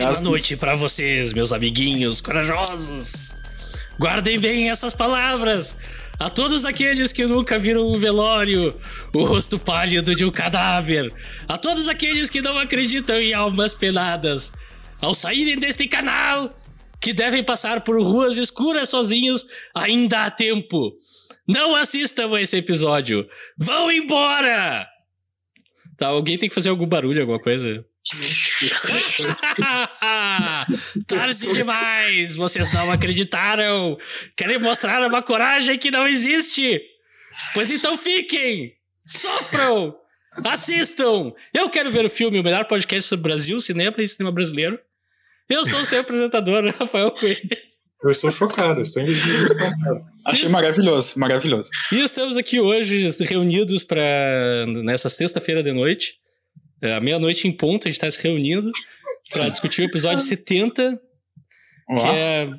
Aliás- noite pra vocês, meus amiguinhos corajosos. Guardem bem essas palavras. A todos aqueles que nunca viram um velório, o rosto pálido de um cadáver. A todos aqueles que não acreditam em almas penadas. Ao saírem deste canal, que devem passar por ruas escuras sozinhos, ainda há tempo. Não assistam a esse episódio. Vão embora! Tá, alguém tem que fazer algum barulho, alguma coisa? Tarde demais! Vocês não acreditaram! Querem mostrar uma coragem que não existe! Pois então fiquem! Sofram! Assistam! Eu quero ver o filme, o melhor podcast sobre Brasil, cinema e cinema brasileiro. Eu sou o seu apresentador, Rafael Coelho. Eu estou chocado, estou indignado. Achei maravilhoso, maravilhoso. E estamos aqui hoje reunidos para nessa sexta-feira de noite, é, à meia-noite em ponto, a gente está se reunindo para discutir o episódio 70, que Ó, é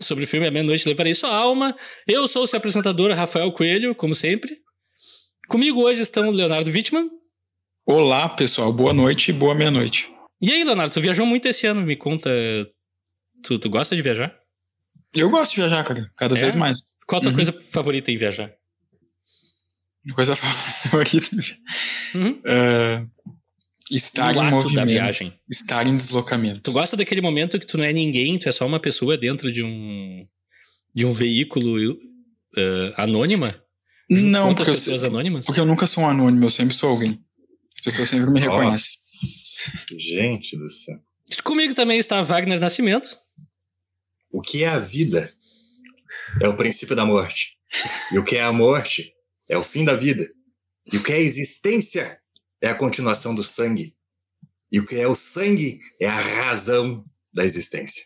sobre o filme A Meia-Noite Levarei Sua Alma. Eu sou o seu apresentador, Rafael Coelho, como sempre. Comigo hoje estão o Leonardo Wittmann. Olá, pessoal. Boa noite e boa meia-noite. E aí, Leonardo, tu viajou muito esse ano, me conta. Tu, tu gosta de viajar? Eu gosto de viajar, cara. Cada É? vez mais. Qual a tua Uhum. coisa favorita em viajar? Coisa favorita. Uhum. É, estar em movimento. da viagem. Estar em deslocamento. Tu gosta daquele momento que tu não é ninguém, tu é só uma pessoa dentro de um de um veículo eh, anônima? Não, porque eu, pessoas anônimas? porque eu nunca sou um anônimo, eu sempre sou alguém. As pessoas sempre me reconhecem. Gente do céu. Comigo também está Wagner Nascimento. O que é a vida? É o princípio da morte. E o que é a morte? É o fim da vida. E o que é a existência? É a continuação do sangue. E o que é o sangue? É a razão da existência.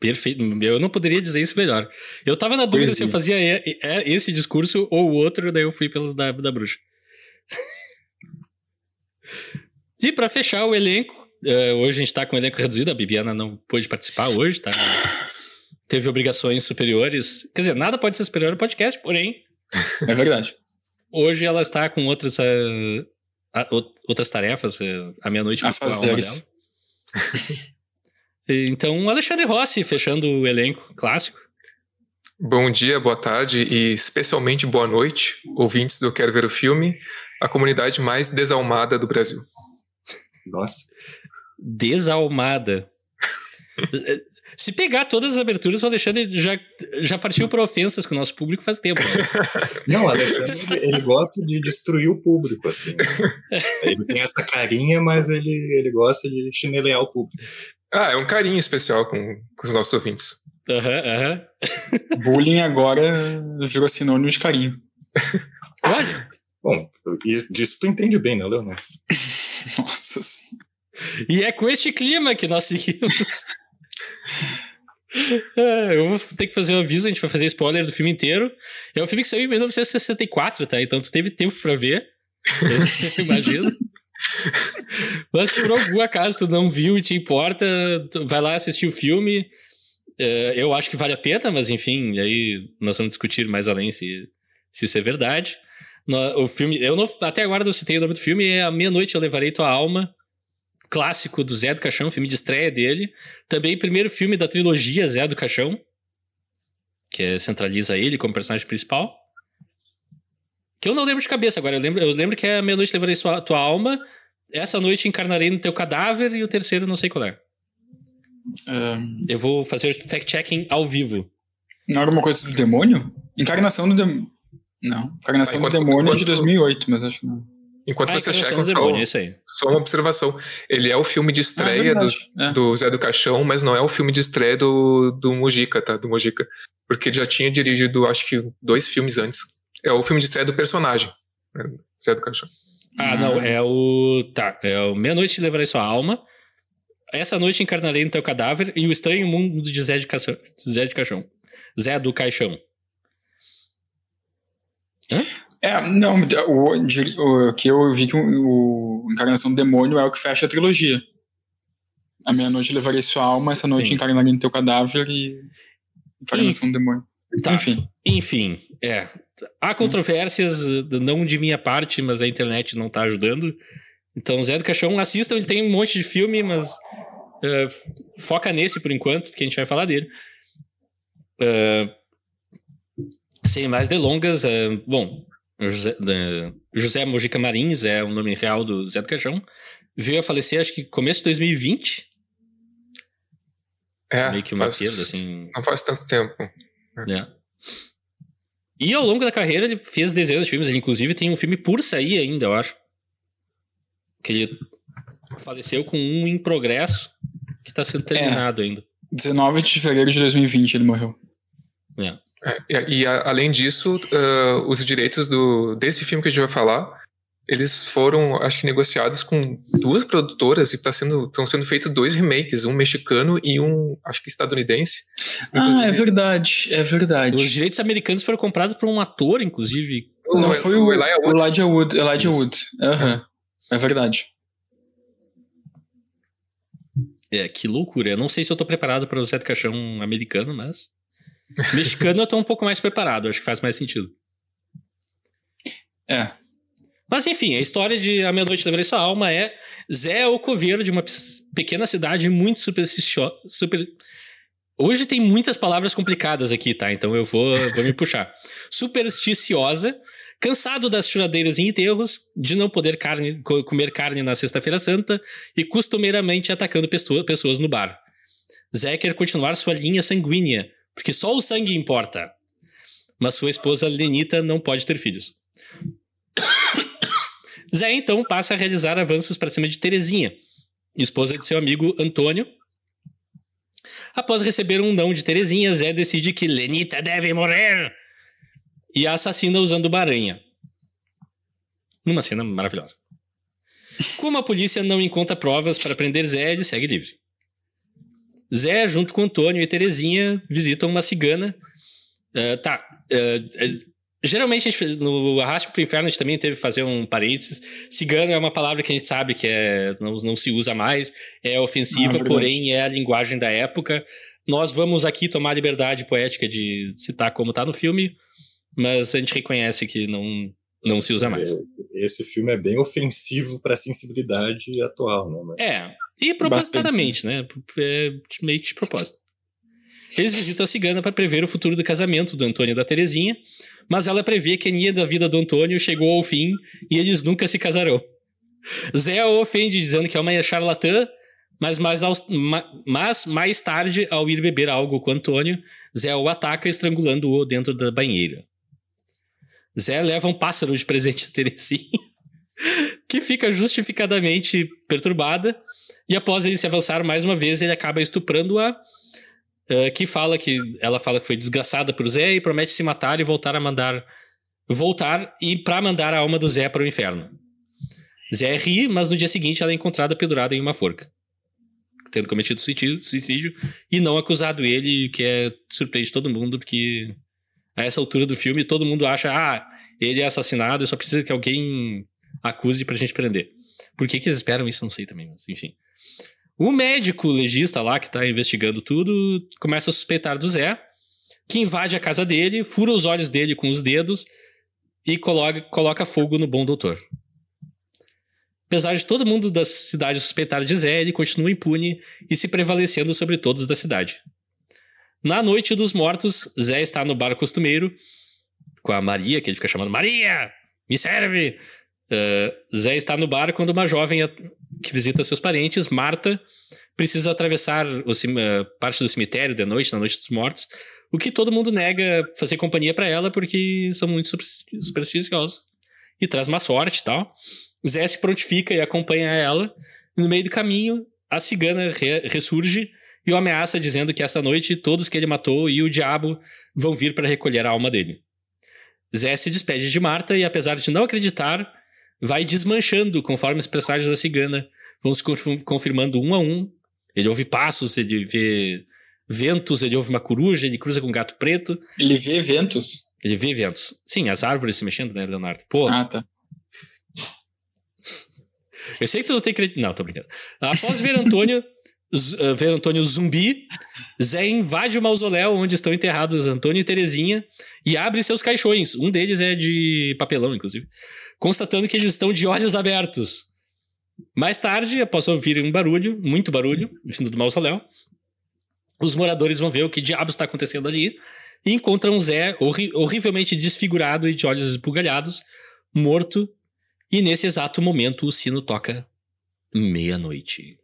Perfeito. Eu não poderia dizer isso melhor. Eu tava na dúvida se eu fazia e- e- esse discurso ou o outro, daí eu fui pelo da, da bruxa. e pra fechar o elenco, eh, hoje a gente tá com o elenco reduzido, a Bibiana não pôde participar hoje, tá? Teve obrigações superiores. Quer dizer, nada pode ser superior ao podcast, porém, É verdade. Hoje ela está com outras, eh, o- outras tarefas, eh, a meia-noite A com a fazer. dela. Então, Alexandre Rossi, fechando o elenco clássico. Bom dia, boa tarde e especialmente boa noite, ouvintes do Quero Ver o Filme, a comunidade mais desalmada do Brasil. Nossa. Desalmada. Se pegar todas as aberturas, o Alexandre já, já partiu para ofensas com o nosso público faz tempo. né? Não, o Alexandre, ele, ele gosta de destruir o público, assim. Ele tem essa carinha, mas ele, ele gosta de chinelear o público. Ah, é um carinho especial com, com os nossos ouvintes. Aham, aham. Bullying agora virou sinônimo de carinho. Olha, Bom, disso tu entende bem, né, Leonardo? Nossa senhora. e é com este clima que nós seguimos. Ah, Eu vou ter que fazer um aviso, a gente vai fazer spoiler do filme inteiro. É um filme que saiu em 1964, tá? Então tu teve tempo pra ver. Eu imagino. Mas por algum acaso tu não viu e te importa, vai lá assistir o filme. É, eu acho que vale a pena, mas enfim, aí nós vamos discutir mais além se, se isso é verdade. O filme, eu não, até agora não citei o nome do filme, é A Meia-Noite Eu Levarei Tua Alma, clássico do Zé do Caixão, filme de estreia dele. Também primeiro filme da trilogia Zé do Caixão, que é- centraliza ele como personagem principal. Que eu não lembro de cabeça agora, eu lembro, eu lembro que é A Meia-Noite Levarei Sua, Tua Alma, Essa Noite Encarnarei no Teu Cadáver e o terceiro não sei qual é. É, Eu vou fazer o fact-checking ao vivo. não era uma coisa do demônio? Encarnação do demônio. Não, Encarnação enquanto- do Demônio é de enquanto- 2008, mas acho que não. Enquanto Ah, você checa, é isso aí. só uma observação. Ele é o filme de Ah, estreia do. É. do Zé do Caixão, mas não é o filme de estreia do, do Mujica, tá? Do Mujica. Porque ele já tinha dirigido, acho que, dois filmes antes. É o filme de estreia do personagem, né? Zé do Caixão. Ah, não, é o. Tá, é o Meia-Noite Levarei Sua Alma. Essa noite encarnarei no teu cadáver e o estranho mundo de Zé de, Caixão, Zé de Caixão. Zé do Caixão. É, não, o, o que eu vi que o, o Encarnação do Demônio é o que fecha a trilogia. A meia-noite levarei sua alma, essa noite Sim. encarnarei no teu cadáver e. Encarnação do Demônio. Tá. Enfim. Enfim, é. Há controvérsias, eh, não de minha parte, mas a internet não tá ajudando. Então, Zé do Caixão, assistam, ele tem um monte de filme, mas Uh, foca nesse por enquanto, porque a gente vai falar dele. Uh, sem mais delongas, uh, bom, José, José Mojica Marins é o nome real do Zé do Caixão. Veio a falecer, acho que começo de 2020. É, Meio que uma faz- perda, assim. Não faz tanto tempo. É. E ao longo da carreira ele fez dezenas de filmes. Ele, inclusive, tem um filme por sair ainda, eu acho. Que ele faleceu com um em progresso que tá sendo terminado ainda. 19 de fevereiro de 2020 ele morreu. É. É, e, a- além disso, ah, os direitos do, desse filme que a gente vai falar, eles foram, acho que, negociados com duas produtoras e estão sendo, tão sendo feitos dois remakes, um mexicano e um, acho que estadunidense. Ah, é verdade, é verdade. Os direitos americanos foram comprados por um ator, inclusive. o- Não, foi o, Elijah o Wood. Elijah Wood. Elijah. Wood. Aham. É verdade. É, que loucura. Eu não sei se eu tô preparado para o Zé do Caixão americano, mas. Mexicano eu tô um pouco mais preparado, acho que faz mais sentido. É. Mas enfim, a história de A Meia-Noite Levarei Sua Alma é Zé é o coveiro de uma pequena cidade muito supersticiosa. Super... Hoje tem muitas palavras complicadas aqui, tá? Então eu vou, vou me puxar. Supersticiosa, cansado das choradeiras em enterros, de não poder carne, co- comer carne na Sexta-feira Santa e costumeiramente atacando pessoa- pessoas no bar. Zé quer continuar sua linha sanguínea, porque só o sangue importa. Mas sua esposa Lenita não pode ter filhos. Zé então passa a realizar avanços para cima de Terezinha, esposa de seu amigo Antônio. Após receber um não de Terezinha, Zé decide que Lenita deve morrer e a assassina usando uma aranha. Numa cena maravilhosa. Como a polícia não encontra provas para prender Zé, ele segue livre. Zé, junto com Antônio e Terezinha, visitam uma cigana. Eh, tá. eh, geralmente, a gente, no Arraste pro Inferno, a gente também teve que fazer um parênteses. Cigano é uma palavra que a gente sabe que é, não, não se usa mais, é ofensiva, Ah, porém é a linguagem da época. Nós vamos aqui tomar a liberdade poética de citar como tá no filme, mas a gente reconhece que não, não se usa mais. Esse filme é bem ofensivo para a sensibilidade atual, né? Mas- É, e propositadamente, né? É meio que de propósito. Eles visitam a cigana para prever o futuro do casamento do Antônio e da Terezinha, mas ela prevê que a linha da vida do Antônio chegou ao fim e eles nunca se casarão. Zé o ofende dizendo que é uma charlatã, mas mais, ma- mas mais tarde, ao ir beber algo com Antônio, Zé o ataca estrangulando-o dentro da banheira. Zé leva um pássaro de presente a Terezinha, que fica justificadamente perturbada, e após ele se avançar mais uma vez, ele acaba estuprando-a, eh, que fala que ela fala que foi desgraçada por Zé e promete se matar e voltar a mandar voltar e para mandar a alma do Zé para o inferno. Zé ri, mas no dia seguinte ela é encontrada pendurada em uma forca, tendo cometido suicídio, e não acusado ele, o que é surpreende todo mundo porque a essa altura do filme todo mundo acha ah ele é assassinado, só precisa que alguém acuse pra gente prender. Por que, que eles esperam isso? Não sei também, mas enfim. O médico legista lá que tá investigando tudo começa a suspeitar do Zé, que invade a casa dele, fura os olhos dele com os dedos e coloca, coloca fogo no bom doutor. Apesar de todo mundo da cidade suspeitar de Zé, ele continua impune e se prevalecendo sobre todos da cidade. Na noite dos mortos, Zé está no bar costumeiro com a Maria, que ele fica chamando Maria, me serve! Uh, Zé está no bar quando uma jovem que visita seus parentes, Marta, precisa atravessar uh, parte do cemitério de noite, na noite dos mortos, o que todo mundo nega fazer companhia pra ela porque são muito super- supersticiosos e traz má sorte e tal. Zé se prontifica e acompanha ela. No meio do caminho, a cigana re- ressurge e o ameaça dizendo que essa noite todos que ele matou e o diabo vão vir para recolher a alma dele. Zé se despede de Marta e, apesar de não acreditar, vai desmanchando conforme as presságios da cigana vão se conf- confirmando um a um. Ele ouve passos, ele vê ventos, ele ouve uma coruja, ele cruza com um gato preto, Ele vê eventos. ele vê ventos. Sim, as árvores se mexendo, né, Leonardo? Pô, Ah, tá. eu sei que tu não tem crédito. Não, tô brincando. Após ver Antônio, ver Antônio zumbi, Zé invade o mausoléu onde estão enterrados Antônio e Terezinha e abre seus caixões. Um deles é de papelão, inclusive. Constatando que eles estão de olhos abertos. Mais tarde, após ouvir um barulho, muito barulho, vindo do mausoléu, os moradores vão ver o que diabos está acontecendo ali e encontram Zé horri horrivelmente desfigurado e de olhos esbugalhados, morto, e nesse exato momento o sino toca meia-noite.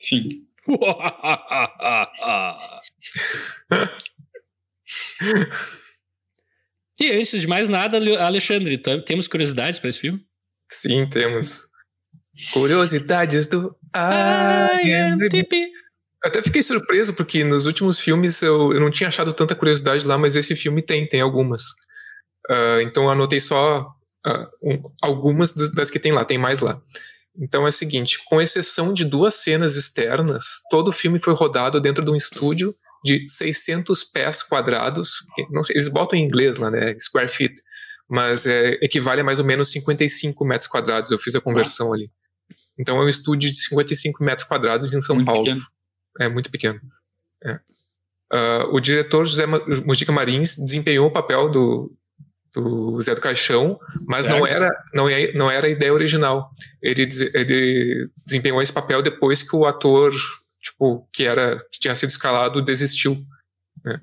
Fim. e antes de mais nada, Alexandre, temos curiosidades para esse filme? Sim, temos. Curiosidades do IMDb. Até fiquei surpreso porque nos últimos filmes eu, eu não tinha achado tanta curiosidade lá, mas esse filme tem, tem algumas. Uh, então eu anotei só uh, um, algumas das que tem lá, tem mais lá. Então é o seguinte, com exceção de duas cenas externas, todo o filme foi rodado dentro de um estúdio de 600 pés quadrados. Não sei, eles botam em inglês lá, né? Square feet. Mas é, equivale a mais ou menos 55 metros quadrados. Eu fiz a conversão ali. Então é um estúdio de 55 metros quadrados em São muito Paulo. Pequeno. É muito pequeno. É. Uh, o diretor José Mujica Marins desempenhou o papel do, do Zé do Caixão, mas não era, não, é, não era a ideia original. Ele, ele desempenhou esse papel depois que o ator, tipo, que era que tinha sido escalado, desistiu. Né?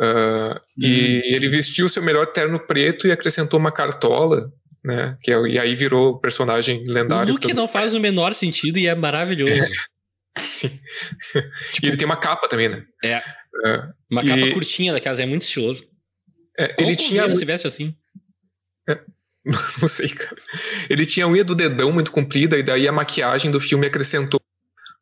Uh, hum. E ele vestiu seu melhor terno preto e acrescentou uma cartola, né? Que é, e aí virou personagem lendário. O que não faz o menor sentido e é maravilhoso. É. Sim. Tipo, e ele tem uma capa também, né? É. Uh, uma capa e... curtinha da casa, é muito estiloso. É, ele tinha. se veste assim? É, não sei, cara. Ele tinha a unha do dedão muito comprida, e daí a maquiagem do filme acrescentou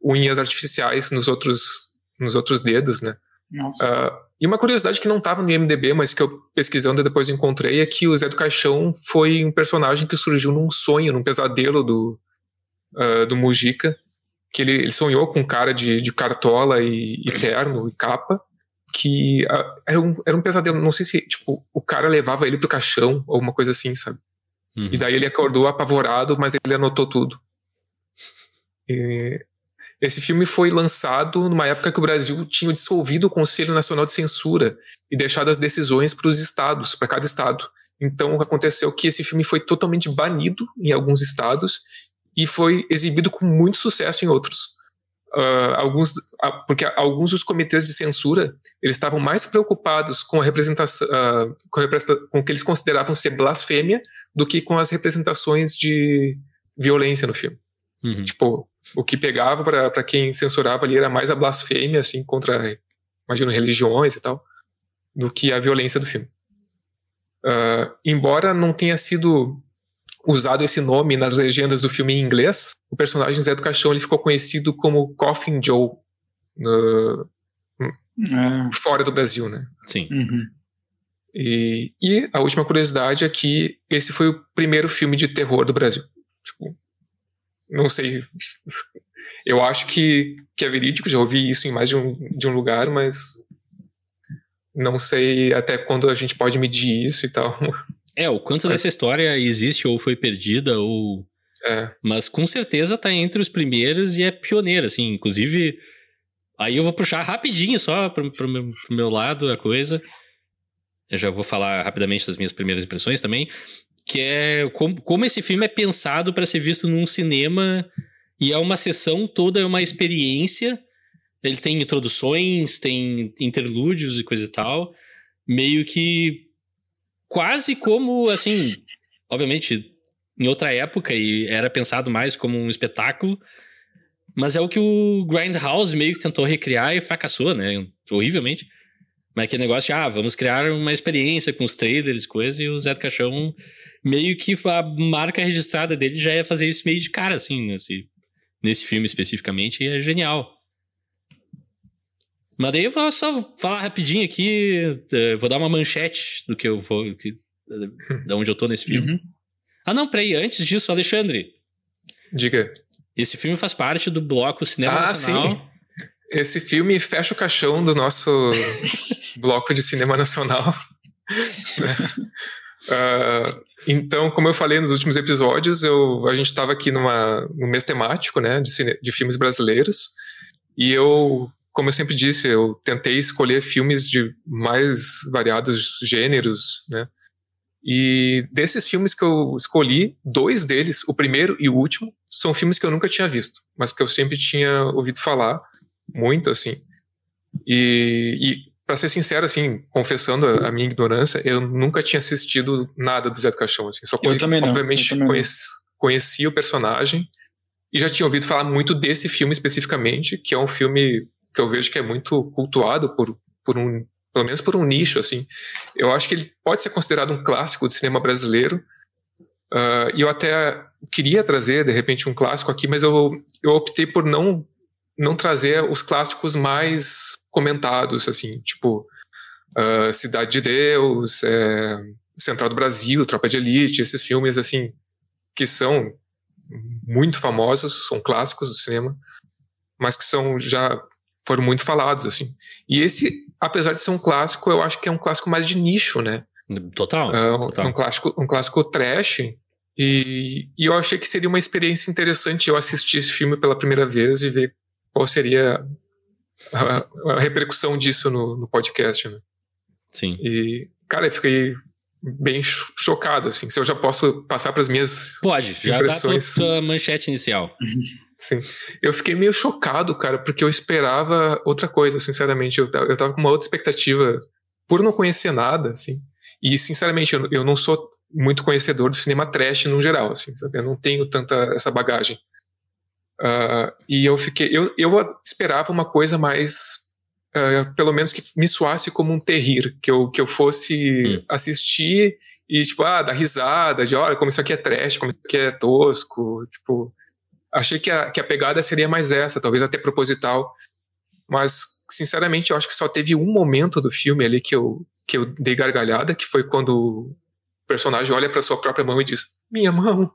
unhas artificiais nos outros, nos outros dedos, né? Nossa. Uh, e uma curiosidade que não estava no IMDB, mas que eu pesquisando depois encontrei, é que o Zé do Caixão foi um personagem que surgiu num sonho, num pesadelo do, uh, do Mujica, que ele, ele, sonhou com um cara de, de cartola e, e terno e capa, que uh, era, um, era um pesadelo. Não sei se, tipo, o cara levava ele pro caixão ou uma coisa assim, sabe? Uhum. E daí ele acordou apavorado, mas ele anotou tudo. E esse filme foi lançado numa época que o Brasil tinha dissolvido o Conselho Nacional de Censura e deixado as decisões para os estados, para cada estado. Então aconteceu que esse filme foi totalmente banido em alguns estados e foi exibido com muito sucesso em outros uh, alguns, uh, porque alguns dos comitês de censura eles estavam mais preocupados com a representação, uh, com, a com o que eles consideravam ser blasfêmia do que com as representações de violência no filme. Uhum. Tipo, o que pegava para quem censurava ali era mais a blasfêmia, assim, contra, imagino, religiões e tal, do que a violência do filme. Uh, embora não tenha sido usado esse nome nas legendas do filme em inglês, o personagem Zé do Caixão ele ficou conhecido como Coffin Joe no, é. fora do Brasil, né? Sim. Uhum. E, e, a última curiosidade é que esse foi o primeiro filme de terror do Brasil. Tipo, não sei. Eu acho que, que é verídico, já ouvi isso em mais de um, de um lugar, mas não sei até quando a gente pode medir isso e tal. É, o quanto dessa história existe ou foi perdida, ou. É. Mas com certeza tá entre os primeiros e é pioneiro, assim. Inclusive, aí eu vou puxar rapidinho só pro, pro, meu, pro meu lado a coisa. Eu já vou falar rapidamente das minhas primeiras impressões também. Que é como, como esse filme é pensado para ser visto num cinema e é uma sessão toda, é uma experiência. Ele tem introduções, tem interlúdios e coisa e tal. Meio que quase como, assim, obviamente, em outra época e era pensado mais como um espetáculo, mas é o que o Grindhouse meio que tentou recriar e fracassou, né? Horrivelmente. Mas aquele negócio de, ah, vamos criar uma experiência com os trailers e coisa, e o Zé do Caixão, meio que a marca registrada dele já ia fazer isso meio de cara, assim, nesse, nesse filme especificamente, e é genial. Mas daí eu vou só falar rapidinho aqui, eh, vou dar uma manchete do que eu vou. Da onde eu tô nesse filme. Uhum. Ah, não, peraí, antes disso, Alexandre. Diga. Esse filme faz parte do bloco Cinema ah, Nacional. Sim. Esse filme fecha o caixão do nosso bloco de cinema nacional. uh, então, como eu falei nos últimos episódios, eu, a gente estava aqui numa, num mês temático né, de, cine, de filmes brasileiros e eu como eu sempre disse, eu tentei escolher filmes de mais variados gêneros, né? E desses filmes que eu escolhi, dois deles, o primeiro e o último, são filmes que eu nunca tinha visto, mas que eu sempre tinha ouvido falar muito, assim. E, e para ser sincero, assim, confessando a, a, minha ignorância, eu nunca tinha assistido nada do Zé do Caixão, assim. Só eu também não. Obviamente, também conheci, conhecia o personagem e já tinha ouvido falar muito desse filme especificamente, que é um filme que eu vejo que é muito cultuado por, por um pelo menos por um nicho, assim. Eu acho que ele pode ser considerado um clássico do cinema brasileiro. Uh, e eu até queria trazer, de repente, um clássico aqui, mas eu, eu optei por não, não trazer os clássicos mais comentados, assim, tipo uh, Cidade de Deus, é, Central do Brasil, Tropa de Elite, esses filmes, assim, que são muito famosos, são clássicos do cinema, mas que são já foram muito falados, assim. E esse apesar de ser um clássico, eu acho que é um clássico mais de nicho, né? Total. É, total. Um, clássico, um clássico trash. E, e eu achei que seria uma experiência interessante eu assistir esse filme pela primeira vez e ver qual seria a, a repercussão disso no, no, podcast, né? Sim. E, cara, eu fiquei bem chocado, assim. Se eu já posso passar para as minhas Pode, já impressões. dá a tua manchete inicial. Sim. Eu fiquei meio chocado, cara, porque eu esperava outra coisa, sinceramente. Eu, eu tava com uma outra expectativa por não conhecer nada, assim. E, sinceramente, eu, eu não sou muito conhecedor do cinema trash no geral, assim, sabe? Eu não tenho tanta essa bagagem. Uh, e eu fiquei. Eu, eu esperava uma coisa mais. Uh, pelo menos que me soasse como um terrir, que eu, que eu fosse hum. assistir e, tipo, ah, dar risada, de olha, como isso aqui é trash, como isso aqui é tosco, tipo, Achei que a, que a pegada seria mais essa, talvez até proposital. Mas, sinceramente, eu acho que só teve um momento do filme ali que eu, que eu dei gargalhada, que foi quando o personagem olha para sua própria mão e diz: Minha mão.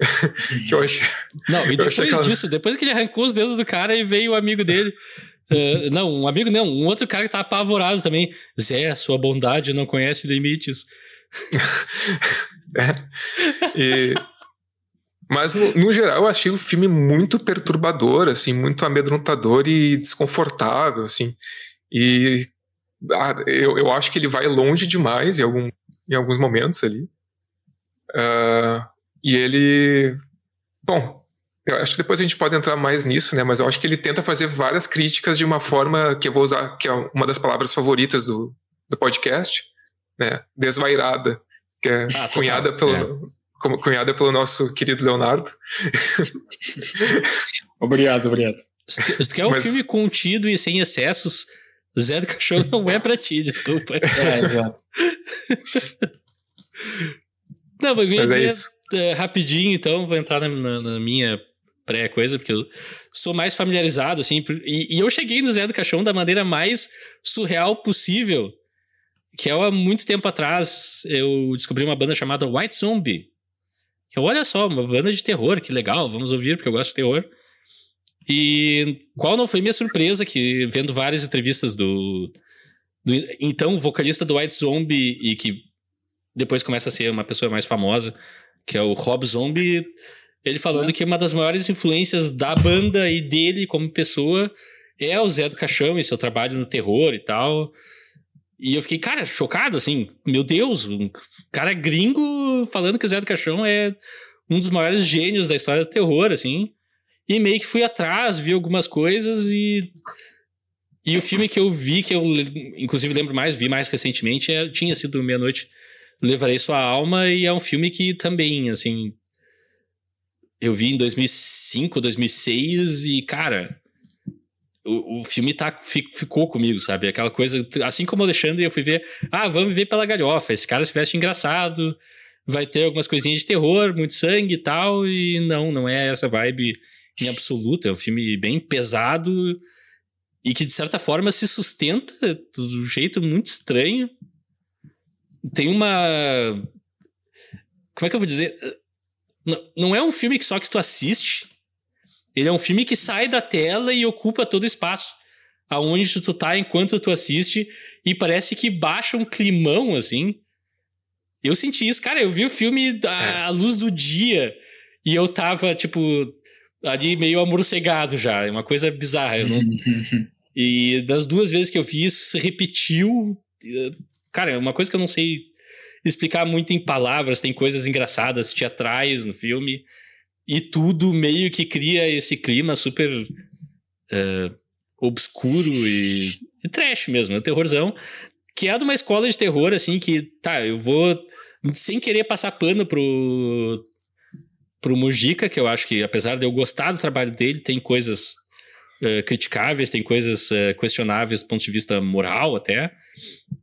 que eu achei. Não, e depois aquela... disso, depois que ele arrancou os dedos do cara e veio o amigo dele. Uh, não, um amigo não, um outro cara que tá apavorado também. Zé, sua bondade não conhece limites. é. E mas, no, no, geral, eu achei o filme muito perturbador, assim, muito amedrontador e desconfortável, assim. E ah, eu, eu acho que ele vai longe demais em, algum, em alguns momentos ali. Uh, e ele... Bom, eu acho que depois a gente pode entrar mais nisso, né? Mas eu acho que ele tenta fazer várias críticas de uma forma que eu vou usar, que é uma das palavras favoritas do, do podcast, né? Desvairada, que é ah, cunhada pelo... É cunhada pelo nosso querido Leonardo. obrigado, obrigado. Se tu quer um Mas... filme contido e sem excessos, Zé do Cachorro não é pra ti, desculpa. É, exato. não, mas eu ia é dizer é rapidinho, então, vou entrar na, na, na minha pré-coisa, porque eu sou mais familiarizado, assim, e, e, eu cheguei no Zé do Caixão da maneira mais surreal possível, que é há muito tempo atrás eu descobri uma banda chamada White Zombie, eu, olha só, uma banda de terror, que legal, vamos ouvir, porque eu gosto de terror. E qual não foi minha surpresa que, vendo várias entrevistas do, do então vocalista do White Zombie e que depois começa a ser uma pessoa mais famosa, que é o Rob Zombie, ele falando que uma das maiores influências da banda e dele como pessoa é o Zé do Caixão e seu trabalho no terror e tal. E eu fiquei, cara, chocado, assim, meu Deus, um cara gringo falando que o Zé do Caixão é um dos maiores gênios da história do terror, assim. E meio que fui atrás, vi algumas coisas e. E o filme que eu vi, que eu inclusive lembro mais, vi mais recentemente, é, tinha sido Meia-Noite Levarei Sua Alma, e é um filme que também, assim. Eu vi em 2005, 2006, e, cara o, o filme tá, ficou comigo, sabe? Aquela coisa, assim como o Alexandre, eu fui ver, ah, vamos ver pela galhofa, esse cara se veste engraçado, vai ter algumas coisinhas de terror, muito sangue e tal, e não, não é essa vibe em absoluto, é um filme bem pesado e que de certa forma se sustenta de um jeito muito estranho. Tem uma. Como é que eu vou dizer? Não, não é um filme que só que tu assiste ele é um filme que sai da tela e ocupa todo o espaço. Aonde tu tá enquanto tu assiste e parece que baixa um climão, assim. Eu senti isso, cara. Eu vi o filme à, é. luz do dia e eu tava, tipo, ali meio amorcegado já. É uma coisa bizarra. Não... e das duas vezes que eu vi isso, se repetiu. Cara, é uma coisa que eu não sei explicar muito em palavras, tem coisas engraçadas, teatrais no filme, e tudo meio que cria esse clima super uh, obscuro e, trash mesmo, é um terrorzão, que é de uma escola de terror, assim, que, tá, eu vou, sem querer passar pano pro, pro Mujica, que eu acho que, apesar de eu gostar do trabalho dele, tem coisas uh, criticáveis, tem coisas uh, questionáveis do ponto de vista moral até,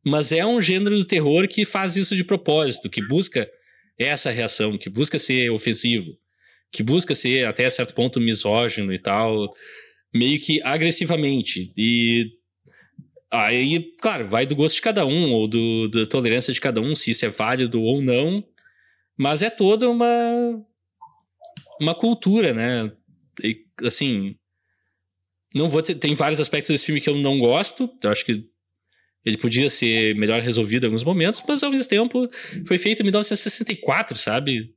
mas é um gênero do terror que faz isso de propósito, que busca essa reação, que busca ser ofensivo, que busca ser até certo ponto misógino e tal, meio que agressivamente. E aí, claro, vai do gosto de cada um, ou do, da tolerância de cada um, se isso é válido ou não, mas é toda uma uma cultura, né? E, assim, não vou dizer, tem vários aspectos desse filme que eu não gosto. Eu acho que ele podia ser melhor resolvido em alguns momentos, mas ao mesmo tempo foi feito em 1964, sabe?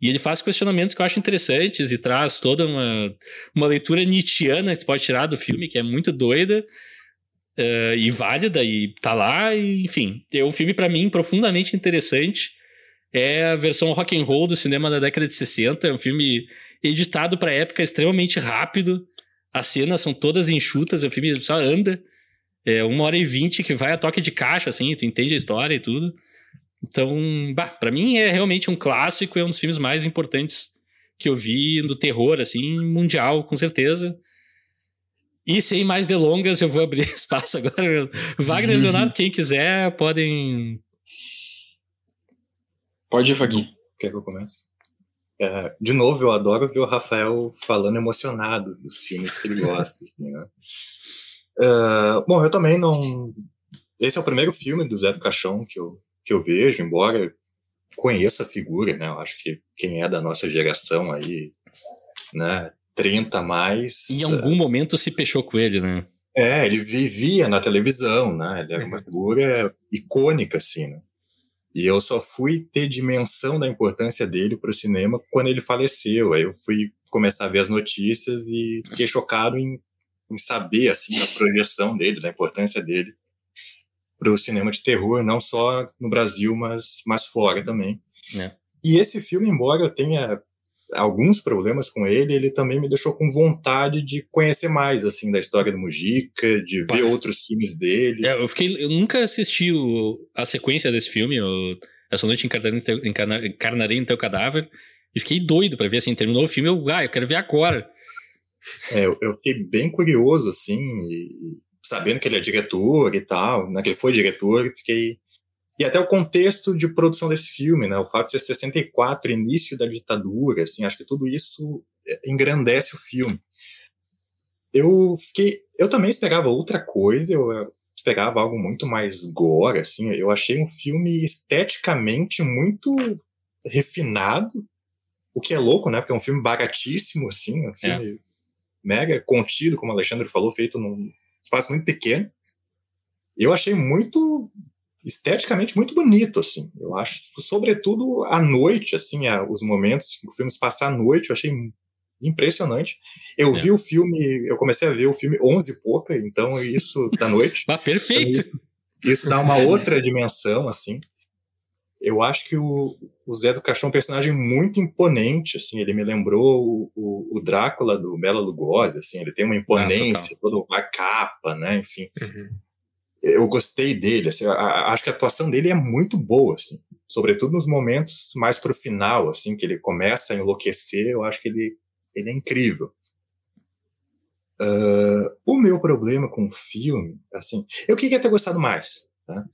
E ele faz questionamentos que eu acho interessantes e traz toda uma, uma leitura nietzschiana que tu pode tirar do filme, que é muito doida uh, e válida, e tá lá, e, enfim. É um filme, para mim, profundamente interessante é a versão rock and roll do cinema da década de 60. É um filme editado para época extremamente rápido. As cenas são todas enxutas, o filme só anda. É uma hora e vinte que vai a toque de caixa, assim, tu entende a história e tudo. Então, bah, pra mim é realmente um clássico, é um dos filmes mais importantes que eu vi do terror, assim, mundial, com certeza. E sem mais delongas, eu vou abrir espaço agora. Wagner Leonardo, quem quiser, podem Pode ir, Vaguinho. Quer que eu comece? É, de novo, eu adoro ver o Rafael falando emocionado dos filmes que ele gosta. assim, né? é, bom, eu também não. Esse é o primeiro filme do Zé do Caixão que eu, que eu vejo, embora conheça a figura, né? Eu acho que quem é da nossa geração aí, né? 30 mais. Em algum uh, momento se fechou com ele, né? É, ele vivia na televisão, né? Ele era uma figura icônica, assim, né? E eu só fui ter dimensão da importância dele para o cinema quando ele faleceu. Aí eu fui começar a ver as notícias e fiquei chocado em, em saber assim a projeção dele, da importância dele para o cinema de terror, não só no Brasil, mas, mas fora também. É. E esse filme, embora eu tenha alguns problemas com ele, ele também me deixou com vontade de conhecer mais, assim, da história do Mujica, de ver outros filmes dele. É, eu fiquei, eu nunca assisti o, a sequência desse filme, o, Essa Noite Encarnarei, teu, Encarnarei no Teu Cadáver, e fiquei doido para ver, assim, terminou o filme, eu, ah, eu quero ver agora. É, eu, eu fiquei bem curioso, assim, e, sabendo que ele é diretor e tal, né, que ele foi diretor, fiquei e até o contexto de produção desse filme, né? O fato de ser 64, início da ditadura, assim, acho que tudo isso é, engrandece o filme. Eu fiquei, eu também esperava outra coisa, eu esperava algo muito mais gore, assim. Eu achei um filme esteticamente muito refinado, o que é louco, né? Porque é um filme baratíssimo, assim, um filme é. mega contido, como o Alexandre falou, feito num espaço muito pequeno. Eu achei muito esteticamente muito bonito, assim. Eu acho, sobretudo à noite, assim, a, os momentos que o filme se passa à noite, eu achei impressionante. Eu é. vi o filme, eu comecei a ver o filme 11 e pouca, então isso da noite. ah, perfeito! Então, isso, isso, dá uma outra dimensão, assim. Eu acho que o, o Zé do Caixão é um personagem muito imponente, assim, ele me lembrou o, o, o Drácula do Bela Lugosi, assim, ele tem uma imponência, ah, toda uma capa, né, enfim. Uhum eu gostei dele, assim, a, acho que a atuação dele é muito boa, assim, sobretudo nos momentos mais pro final, assim, que ele começa a enlouquecer, eu acho que ele, ele é incrível. Uh, o meu problema com o filme, assim, eu queria ter gostado mais, tá?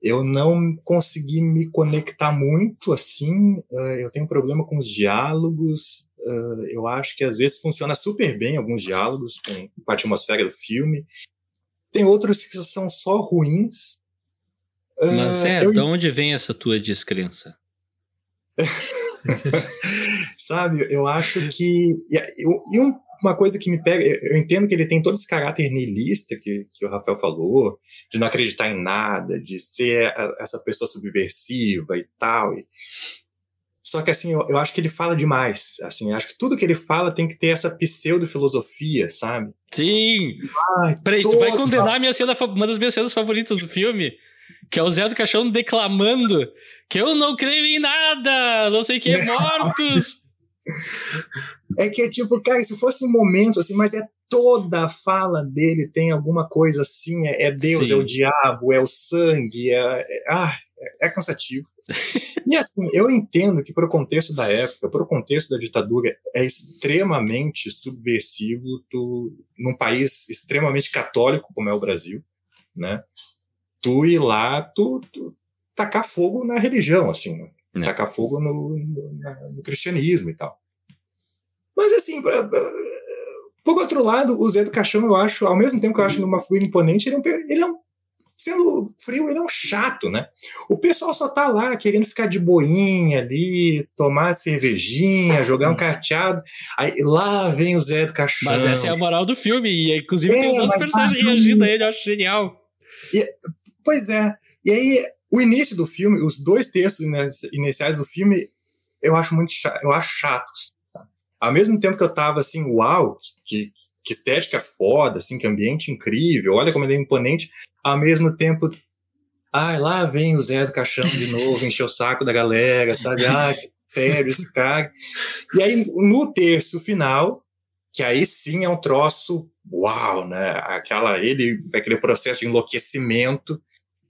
Eu não consegui me conectar muito, assim, uh, eu tenho um problema com os diálogos, uh, eu acho que às vezes funciona super bem alguns diálogos com, com a atmosfera do filme, tem outros que são só ruins. Mas uh, é, eu... de onde vem essa tua descrença? Sabe, eu acho que. E, uma coisa que me pega, eu entendo que ele tem todo esse caráter niilista que, que o Rafael falou, de não acreditar em nada, de ser essa pessoa subversiva e tal. E, só que assim, eu, eu, acho que ele fala demais. Assim, acho que tudo que ele fala tem que ter essa pseudo-filosofia, sabe? Sim! Ai, Peraí, tu vai condenar minha cena, uma das minhas cenas favoritas do filme? que é o Zé do Caixão declamando que eu não creio em nada, não sei o que, mortos. É que é tipo, cara, se fosse um momento assim, mas é toda a fala dele tem alguma coisa assim, é, é Deus, Sim. é o diabo, é o sangue, é, é ah, é, é cansativo. e assim, eu entendo que para o contexto da época, para o contexto da ditadura, é extremamente subversivo tu, num país extremamente católico como é o Brasil, né? Tu ir lá, tu, tu tacar fogo na religião, assim, né? É. tacar fogo no, no, no, cristianismo e tal. Mas assim, por outro lado, o Zé do Caixão, eu acho, ao mesmo tempo que eu acho ele uma figura imponente, ele é um, ele é um sendo frio, ele é um chato, né? O pessoal só tá lá querendo ficar de boinha ali, tomar cervejinha, jogar um carteado. Aí lá vem o Zé do Caixão. Mas essa é a moral do filme, e inclusive é, tem os outros personagens reagindo a ele, eu acho genial. E, pois é. E aí, o início do filme, os dois textos iniciais do filme, eu acho muito chato, eu acho chatos. Ao mesmo tempo que eu tava assim, uau, que, que estética foda, assim, que ambiente incrível, olha como ele é imponente, ao mesmo tempo, ai, lá vem o Zé do Caixão de novo, encher o saco da galera, sabe? Ah, que tédio esse cara. E aí, no terço final, que aí sim é um troço, uau, né? Aquela, ele, aquele processo de enlouquecimento,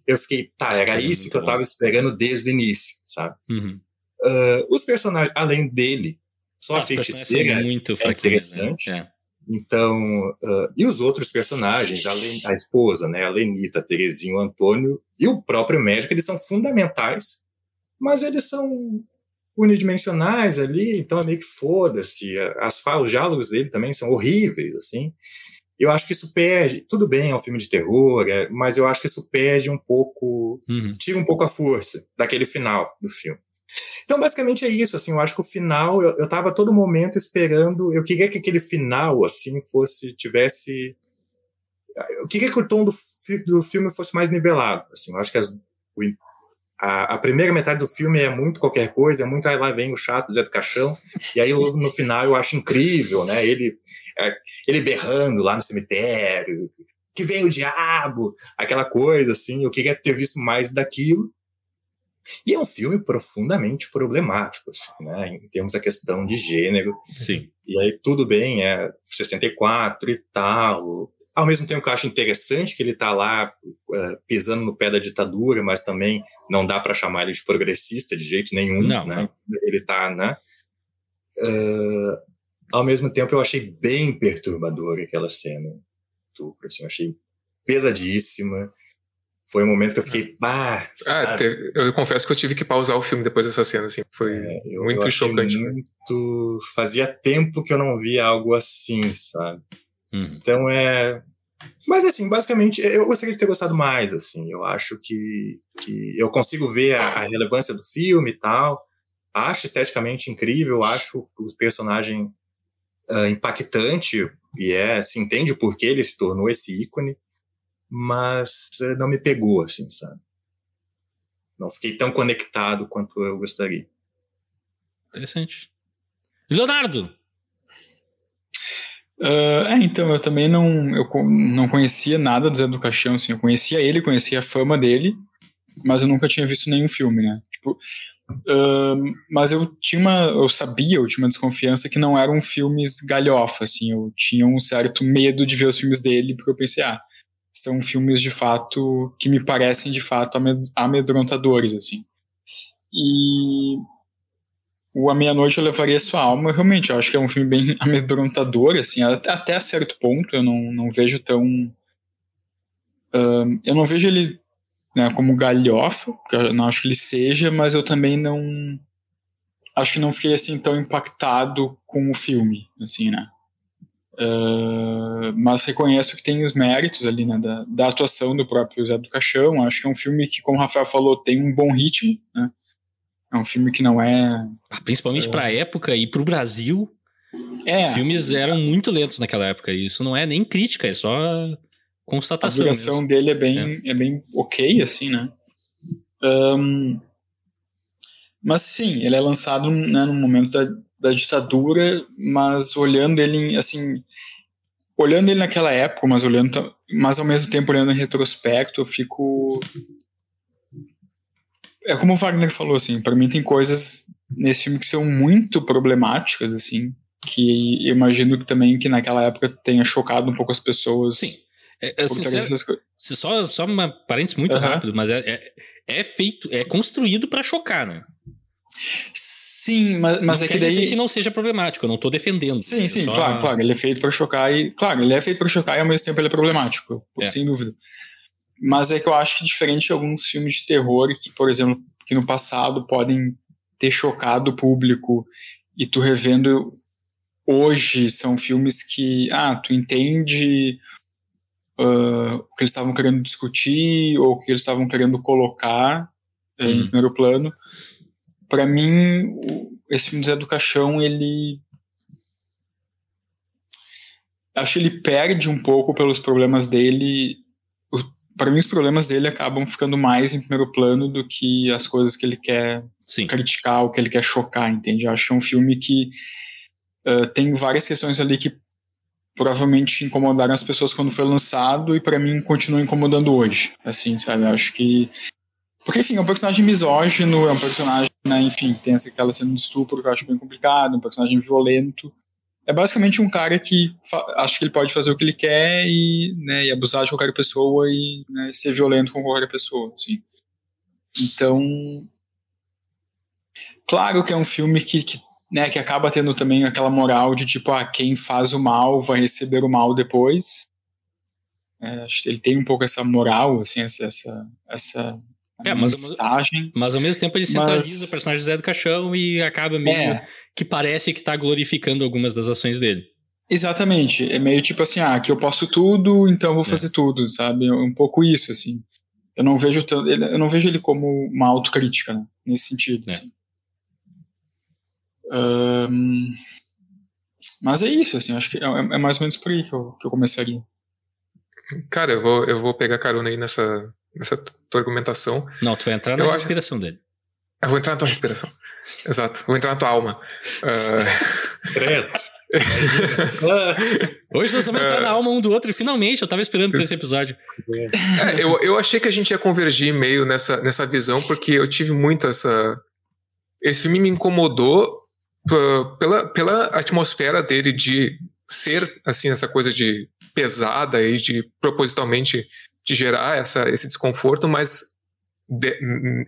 eu fiquei, tá, era é isso que eu tava esperando desde o início, sabe? Uhum. Uh, os personagens, além dele, só a feiticeira muito é interessante. Né? É. Então, uh, e os outros personagens, a, Len, a esposa, né, a Lenita, a Terezinha, o Antônio e o próprio médico, eles são fundamentais, mas eles são unidimensionais ali, então é meio que foda-se. As falas, os diálogos dele também são horríveis, assim. Eu acho que isso perde. Tudo bem, é um filme de terror, é, mas eu acho que isso perde um pouco, uhum. tira um pouco a força daquele final do filme. Então, basicamente é isso, assim, eu acho que o final, eu, eu tava todo momento esperando, eu queria que aquele final, assim, fosse, tivesse, eu queria que o tom do, do filme fosse mais nivelado, assim, eu acho que as, o, a, a, primeira metade do filme é muito qualquer coisa, é muito aí lá vem o chato Zé do Caixão, e aí no final eu acho incrível, né, ele, é, ele berrando lá no cemitério, que vem o diabo, aquela coisa, assim, eu queria ter visto mais daquilo, e é um filme profundamente problemático, assim, né? Em termos da questão de gênero. Sim. E aí tudo bem, é 64 e tal. Ao mesmo tempo que eu acho interessante que ele está lá uh, pisando no pé da ditadura, mas também não dá para chamar ele de progressista de jeito nenhum, não, né? Não. Ele está, né? Uh, ao mesmo tempo eu achei bem perturbadora aquela cena. Assim, eu achei pesadíssima. Foi um momento que eu fiquei, bah, ah, te, eu confesso que eu tive que pausar o filme depois dessa cena, assim. Foi é, eu, muito eu chocante. Muito... Fazia tempo que eu não via algo assim, sabe? Uhum. Então é. Mas assim, basicamente, eu gostaria de ter gostado mais, assim. Eu acho que, que eu consigo ver a, a relevância do filme e tal. Acho esteticamente incrível, acho o personagem uh, impactante e é, se entende por que ele se tornou esse ícone mas eh, não me pegou, assim, sabe? Não fiquei tão conectado quanto eu gostaria. Interessante. Leonardo! Uh, é, então, eu também não, eu não conhecia nada do Zé do Caixão, assim, eu conhecia ele, conhecia a fama dele, mas eu nunca tinha visto nenhum filme, né? Tipo, uh, mas eu tinha uma, eu sabia, eu tinha uma desconfiança que não eram filmes galhofa, assim, eu tinha um certo medo de ver os filmes dele, porque eu pensei, ah, são filmes de fato que me parecem de fato amedrontadores, assim. E o A Meia-Noite Eu Levaria Sua Alma, realmente, eu acho que é um filme bem amedrontador, assim, até certo ponto, eu não, não vejo tão... Uh, eu não vejo ele né, como galhofa, eu não acho que ele seja, mas eu também não... Acho que não fiquei, assim, tão impactado com o filme, assim, né? Uh, mas reconheço que tem os méritos ali né, da, da, atuação do próprio Zé do Caixão. Acho que é um filme que, como o Rafael falou, tem um bom ritmo. Né? É um filme que não é. Ah, principalmente uh, para a época e para o Brasil. É. Filmes eram muito lentos naquela época. E isso não é nem crítica, é só constatação. A duração mesmo. dele é bem, é. é. bem ok, assim, né? Um, mas sim, ele é lançado né, no momento da, da ditadura, mas olhando ele assim, olhando ele naquela época, mas olhando, mas ao mesmo tempo olhando em retrospecto, eu fico é como o Wagner falou, assim, para mim tem coisas nesse filme que são muito problemáticas, assim, que eu imagino que também que naquela época tenha chocado um pouco as pessoas. Sim. É, é, sincero, só, só uma parênteses muito uhum. rápido, mas é, é, é, feito, é construído para chocar, né? Sim, mas, mas não é que daí. que não seja problemático, eu não tô defendendo. Sim, sim, só... claro, claro. Ele é feito para chocar e. Claro, ele é feito para chocar e ao mesmo tempo ele é problemático, é. sem dúvida. Mas é que eu acho que diferente de alguns filmes de terror que, por exemplo, que no passado podem ter chocado o público e tu revendo hoje são filmes que, ah, tu entende uh, o que eles estavam querendo discutir ou o que eles estavam querendo colocar uhum. em primeiro plano. Para mim, esse filme Zé do Caixão, ele acho que ele perde um pouco pelos problemas dele para mim os problemas dele acabam ficando mais em primeiro plano do que as coisas que ele quer Sim. criticar, o que ele quer chocar, entende? Acho que é um filme que uh, tem várias questões ali que provavelmente incomodaram as pessoas quando foi lançado e para mim continua incomodando hoje, assim, sabe? Acho que porque enfim, é um personagem misógino, é um personagem, né, enfim, tem aquela cena de estupro que eu acho bem complicado, um personagem violento é basicamente um cara que acha que ele pode fazer o que ele quer e, né, e abusar de qualquer pessoa e né, ser violento com qualquer pessoa, assim. Então, claro que é um filme que, que, né, que acaba tendo também aquela moral de tipo, ah, quem faz o mal vai receber o mal depois. É, ele tem um pouco essa moral, assim, essa, essa é, mas, mensagem. Mas ao mesmo tempo ele centraliza mas... o personagem Zé do Caixão e acaba meio é. que parece que tá glorificando algumas das ações dele. Exatamente. É meio tipo assim, ah, que eu posso tudo, então vou é. fazer é. tudo, sabe? É um pouco isso, assim. Eu não vejo, eu não vejo ele como uma autocrítica, né? Nesse sentido, é. assim. Um, mas é isso, assim, acho que é, é, mais ou menos por aí que eu, que eu começaria. Cara, eu vou, eu vou pegar carona aí nessa, nessa tua argumentação. Não, tu vai entrar na eu respiração acho... dele. Eu vou entrar na tua respiração. Exato. Vou entrar na tua alma. Uh... Hoje nós vamos entrar na alma um do outro e finalmente eu tava esperando por esse episódio. É, eu, eu achei que a gente ia convergir meio nessa, nessa visão, porque eu tive muito essa. Esse filme me incomodou pela, pela atmosfera dele de ser, assim, essa coisa de pesada e de propositalmente de gerar essa, esse desconforto, mas de,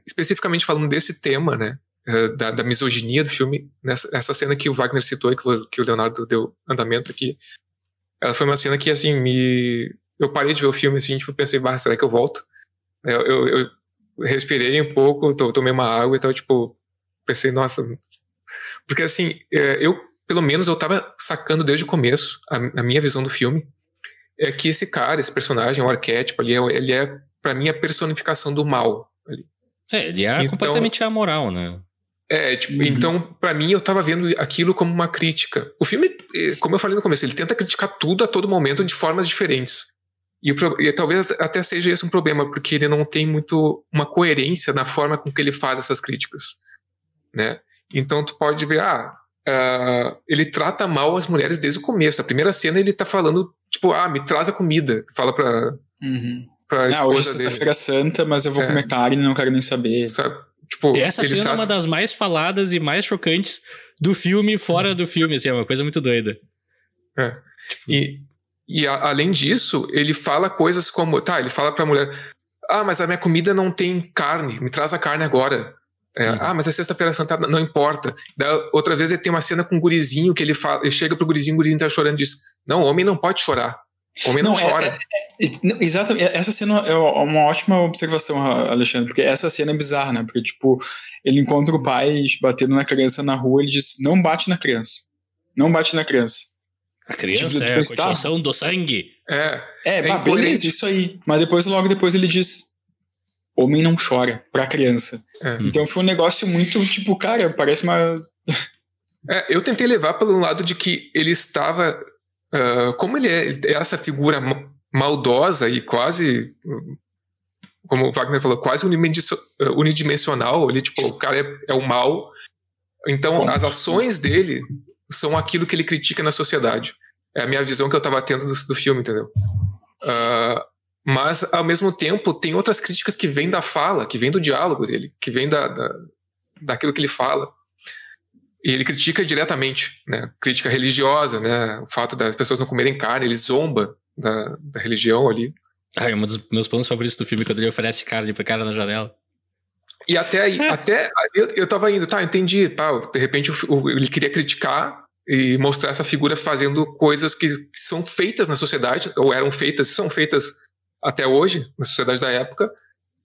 especificamente falando desse tema, né, eh, da, da, misoginia do filme, nessa, nessa cena que o Wagner citou e que, que o Leonardo deu andamento aqui, ela foi uma cena que, assim, me... Eu parei de ver o filme, assim, tipo, pensei, bah, será que eu volto? Eu, eu, eu respirei um pouco, tomei uma água e tal, tipo, pensei, nossa... Porque, assim, eh, eu, pelo menos, eu tava sacando desde o começo a, a minha visão do filme, é que esse cara, esse personagem, o um arquétipo ali, é ele é, para mim, a personificação do mal. Ali. É, ele é então, completamente amoral, né? É, tipo, uhum. então, para mim, eu tava vendo aquilo como uma crítica. O filme, eh, como eu falei no começo, ele tenta criticar tudo a todo momento de formas diferentes. E, e, talvez até seja esse um problema, porque ele não tem muito uma coerência na forma com que ele faz essas críticas, né? Então tu pode ver, ah, uh, ele trata mal as mulheres desde o começo. A primeira cena ele tá falando tipo, ah, me traz a comida. Fala pra, uhum. pra ah, hoje é sexta-feira santa, mas eu vou é. comer carne não quero nem saber. Sabe? Tipo, e essa cena é uma das mais faladas e mais chocantes do filme fora do filme, assim, é uma coisa muito doida. É. Tipo... E, e a, além disso, ele fala coisas como, tá, ele fala pra mulher, ah, mas a minha comida não tem carne, me traz a carne agora. É. Ah, mas é sexta-feira santa, não importa. outra vez ele tem uma cena com um gurizinho que ele fala, ele chega pro gurizinho, o gurizinho tá chorando e diz: Não, homem não pode chorar. Homem não, não é, chora. É, é, não, exatamente. Essa cena é uma ótima observação, Alexandre, porque essa cena é bizarra, né? Porque, tipo, ele encontra o pai batendo na criança na rua, ele diz: Não bate na criança. Não bate na criança. A criança tipo, é a continuação tá. do sangue. É. É, é beleza, isso aí. Mas depois, logo depois, ele diz: homem não chora pra criança. É. Então foi um negócio muito, tipo, cara, parece uma. é, eu tentei levar pelo lado de que ele estava. Uh, como ele é, é essa figura maldosa e quase. Como o Wagner falou, quase unidimensional. Ele, tipo, o cara é, é o mal. Então, as ações dele são aquilo que ele critica na sociedade. É a minha visão que eu estava tendo do, do filme, entendeu? Uh, Mas, ao mesmo tempo, tem outras críticas que vêm da fala, que vêm do diálogo dele, que vêm da, da, daquilo que ele fala. E ele critica diretamente, né? Crítica religiosa, né? O fato das pessoas não comerem carne, ele zomba da, da religião ali. Ah, é um dos meus planos favoritos do filme, quando ele oferece carne pro cara na janela. E até aí, até eu, eu tava indo, tá, entendi, pá, de repente o, o, ele queria criticar e mostrar essa figura fazendo coisas que, que, são feitas na sociedade, ou eram feitas, são feitas até hoje, na sociedade da época,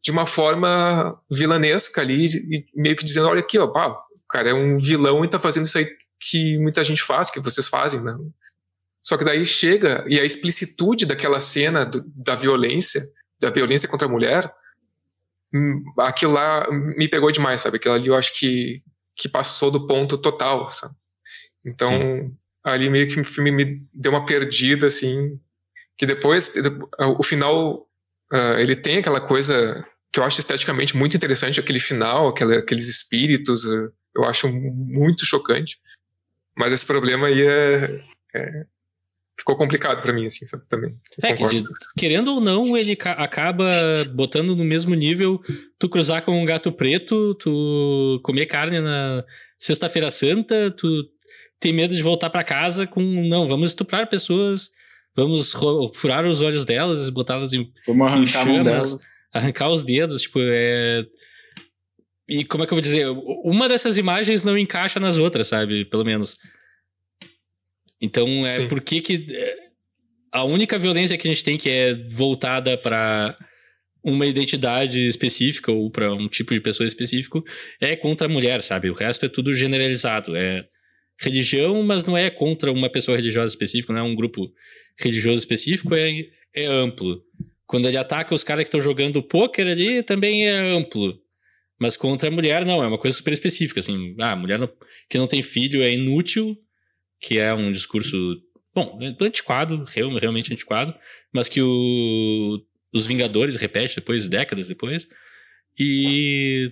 de uma forma vilanesca ali, e meio que dizendo, olha aqui, ó, pá, o cara é um vilão e tá fazendo isso aí que muita gente faz, que vocês fazem, né? Só que daí chega e a explicitude daquela cena do, da violência, da violência contra a mulher, hum, aquilo lá me pegou demais, sabe? Aquilo ali eu acho que, que passou do ponto total, sabe? Então, Sim. ali meio que o filme me deu uma perdida, assim, que depois, o final, uh, ele tem aquela coisa que eu acho esteticamente muito interessante, aquele final, aquele, aqueles espíritos, uh, eu acho muito chocante. Mas esse problema aí é, é ficou complicado para mim, assim, sabe, também. É, que de, querendo ou não, ele acaba botando no mesmo nível tu cruzar com um gato preto, tu comer carne na sexta-feira santa, tu ter medo de voltar para casa com, não, vamos estuprar pessoas, vamos furar os olhos delas, botá-las em, vamos arrancar em chamas, arrancar os dedos, tipo, é... E como é que eu vou dizer? Uma dessas imagens não encaixa nas outras, sabe? Pelo menos. Então, é Sim. por que que é, a única violência que a gente tem que é voltada para uma identidade específica ou para um tipo de pessoa específico é contra a mulher, sabe? O resto é tudo generalizado, é religião, mas não é contra uma pessoa religiosa específica, não é um grupo religioso específico, é, é amplo. Quando ele ataca os caras que estão jogando pôquer ali, também é amplo. Mas contra a mulher, não, é uma coisa super específica, assim. Ah, mulher não, que não tem filho é inútil, que é um discurso, bom, antiquado, realmente antiquado, mas que o, os Vingadores repete depois, décadas depois. E.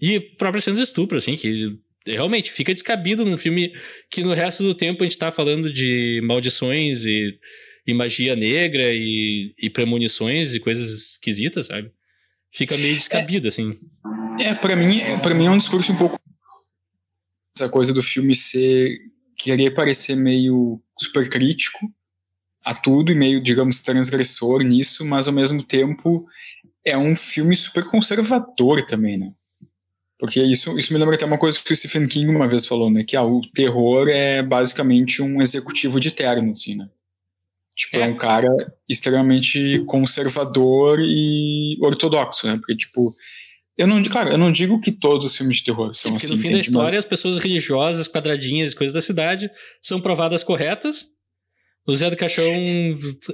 E própria cena de estupro, assim, que realmente fica descabido num filme que no resto do tempo a gente tá falando de maldições e, e magia negra e, e premonições e coisas esquisitas, sabe? Fica meio descabido, é, assim. É, para mim, para mim é um discurso um pouco essa coisa do filme ser querer parecer meio super crítico a tudo e meio, digamos, transgressor nisso, mas ao mesmo tempo é um filme super conservador também, né? Porque isso, isso me lembra até uma coisa que o Stephen King uma vez falou, né? Que ah, o terror é basicamente um executivo de terno, assim, né? Tipo, é. é um cara extremamente conservador e ortodoxo, né? Porque, tipo, eu não, claro, eu não digo que todos os filmes de terror são Sim, porque assim. no fim da história, mas... as pessoas religiosas, quadradinhas, coisas da cidade, são provadas corretas. O Zé do Caixão.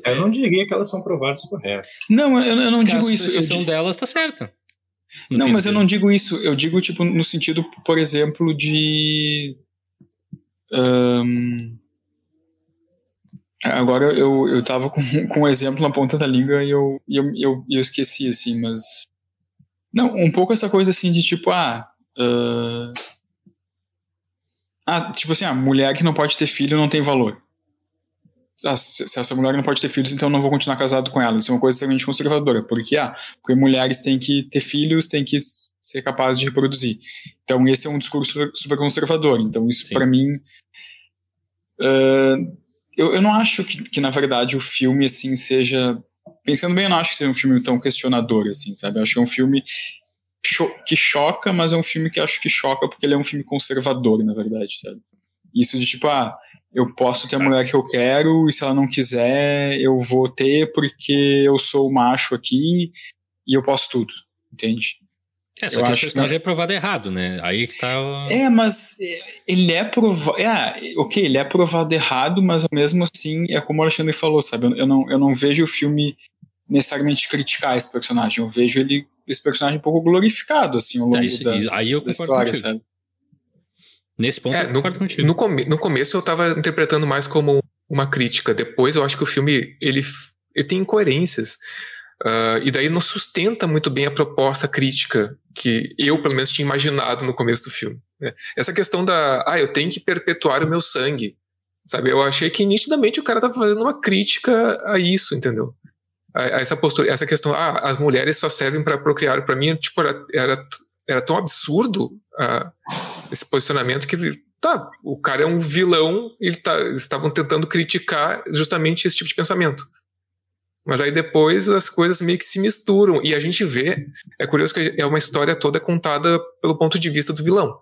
Eu não diria que elas são provadas corretas. Não, eu, eu não digo isso. A superstição delas tá certa. Não, mas eu não digo isso. Eu digo, tipo, no sentido, por exemplo, de. Um... Agora eu, eu tava com, com um exemplo na ponta da língua e eu, eu, eu, eu esqueci, assim, mas. Não, um pouco essa coisa assim de tipo, ah. Uh... Ah, tipo assim, a ah, mulher que não pode ter filho não tem valor ah, se, essa mulher não pode ter filhos, então não vou continuar casado com ela. Isso é uma coisa extremamente conservadora. Porque, ah, porque mulheres têm que ter filhos, têm que ser capazes de reproduzir. Então, esse é um discurso super, conservador. Então, isso para mim. Uh, eu, eu não acho que, que, na verdade, o filme, assim, seja. Pensando bem, eu não acho que seja um filme tão questionador, assim, sabe? Eu acho que é um filme cho que choca, mas é um filme que acho que choca porque ele é um filme conservador, na verdade, sabe? Isso de tipo, ah eu posso ter a mulher que eu quero e se ela não quiser, eu vou ter porque eu sou o macho aqui e eu posso tudo, entende? É, só eu que esse personagem que... é provado errado, né? Aí que tá. O... É, mas ele é provado. É, ok, ele é provado errado, mas mesmo assim, é como o Alexandre falou, sabe? Eu, não, eu não vejo o filme necessariamente criticar esse personagem, eu vejo ele, esse personagem um pouco glorificado, assim, ao longo é, isso, da, aí eu da história, contigo. sabe? Nesse ponto, é, eu no, contigo. No, come, no começo eu tava interpretando mais como uma crítica. Depois eu acho que o filme ele, ele tem incoerências. Uh, e daí não sustenta muito bem a proposta crítica que eu, pelo menos, tinha imaginado no começo do filme. Né? Essa questão da, ah, eu tenho que perpetuar o meu sangue. Sabe? Eu achei que nitidamente o cara tava fazendo uma crítica a isso, entendeu? essa postura, essa questão, ah, as mulheres só servem para procriar, para mim, tipo, era, era, era tão absurdo uh, esse posicionamento que tá, o cara é um vilão, ele tá, eles estavam tentando criticar justamente esse tipo de pensamento. Mas aí depois as coisas meio que se misturam e a gente vê, é curioso que é uma história toda contada pelo ponto de vista do vilão.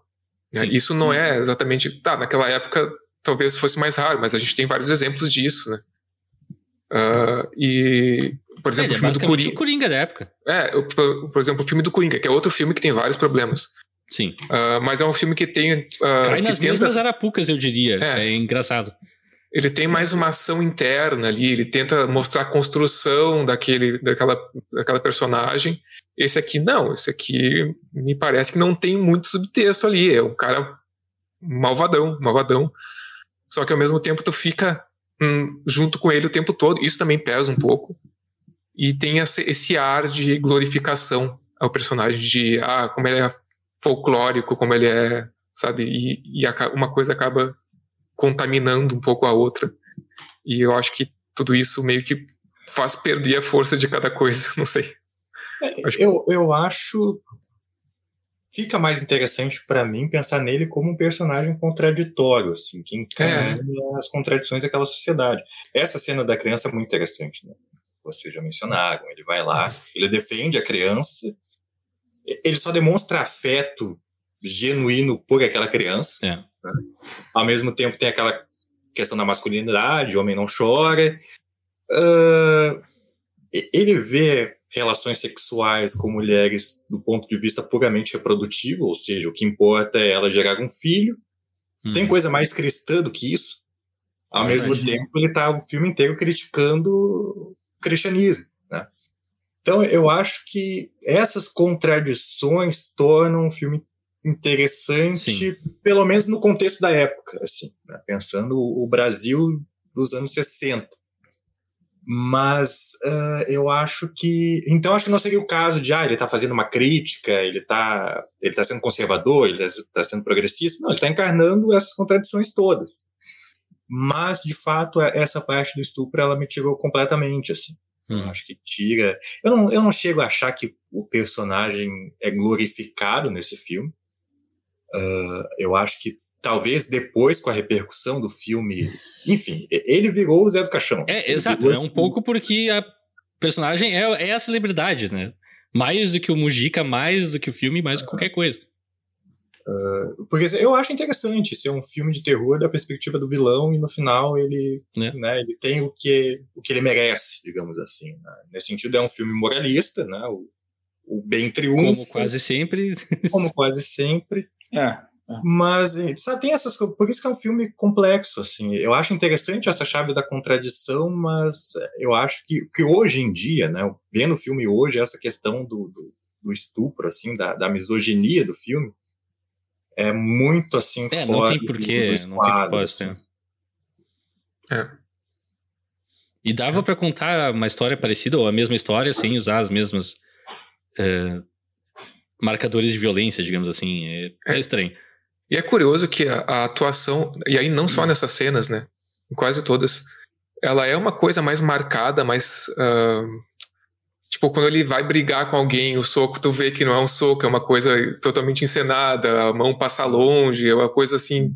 Né? Isso não é exatamente, tá, naquela época talvez fosse mais raro, mas a gente tem vários exemplos disso, né? Uh, e, por exemplo, é, o filme do Coringa. o Coringa da época. É, por, por, exemplo, o filme do Coringa, que é outro filme que tem vários problemas. Sim. Uh, mas é um filme que tem. Uh, Cai nas tenta... mesmas arapucas, eu diria. É. é engraçado. Ele tem mais uma ação interna ali, ele tenta mostrar a construção daquele, daquela, daquela personagem. Esse aqui não, esse aqui me parece que não tem muito subtexto ali. É um cara malvadão, malvadão. Só que ao mesmo tempo tu fica hum, junto com ele o tempo todo. Isso também pesa um pouco. E tem esse ar de glorificação ao personagem, de ah, como ele é folclórico, como ele é, sabe? E, e uma coisa acaba contaminando um pouco a outra. E eu acho que tudo isso meio que faz perder a força de cada coisa, não sei. É, eu, eu acho fica mais interessante para mim pensar nele como um personagem contraditório, assim, que encarna é. as contradições daquela sociedade. Essa cena da criança é muito interessante, né? Vocês já mencionaram. Ele vai lá, ele defende a criança, ele só demonstra afeto genuíno por aquela criança. É. Né? Ao mesmo tempo tem aquela questão da masculinidade, o homem não chora. Uh, ele vê relações sexuais com mulheres do ponto de vista puramente reprodutivo, ou seja, o que importa é ela gerar um filho. Hum. Tem coisa mais cristã do que isso? Ao ah, mesmo imagina. tempo, ele está o filme inteiro criticando o cristianismo. Então, eu acho que essas contradições tornam o filme interessante, Sim. pelo menos no contexto da época, assim, né? pensando o Brasil dos anos 60. Mas uh, eu acho que. Então, acho que não seria o caso de, ah, ele está fazendo uma crítica, ele está ele tá sendo conservador, ele está tá sendo progressista. Não, ele está encarnando essas contradições todas. Mas, de fato, essa parte do estupro, ela me tirou completamente, assim. Hum. Acho que tira. Eu não, eu não chego a achar que o personagem é glorificado nesse filme. Uh, eu acho que talvez depois com a repercussão do filme, enfim, ele virou o Zé do Caixão. É, exato, é um pouco porque a personagem é, é a celebridade, né? Mais do que o Mujica, mais do que o filme, mais do que qualquer coisa. Uh, porque eu acho interessante ser um filme de terror da perspectiva do vilão e no final ele, é. né, ele tem o que, o que ele merece, digamos assim. Né? Nesse sentido é um filme moralista, né? o, o bem triunfa. Como quase sempre. como quase sempre. É. Mas sabe, tem essas por isso que é um filme complexo assim. Eu acho interessante essa chave da contradição, mas eu acho que, que hoje em dia, né, vendo o filme hoje, essa questão do, do, do estupro assim, da, da, misoginia do filme é muito assim é, fora não tem porquê, do, não tem. Assim. É. E dava para contar uma história parecida ou a mesma história sem usar as mesmas é, marcadores de violência, digamos assim. É, é estranho. E é curioso que a, a, atuação, e aí não só nessas cenas, né? Em quase todas, ela é uma coisa mais marcada, mais. Uh, tipo, quando ele vai brigar com alguém, o soco, tu vê que não é um soco, é uma coisa totalmente encenada, a mão passa longe, é uma coisa assim.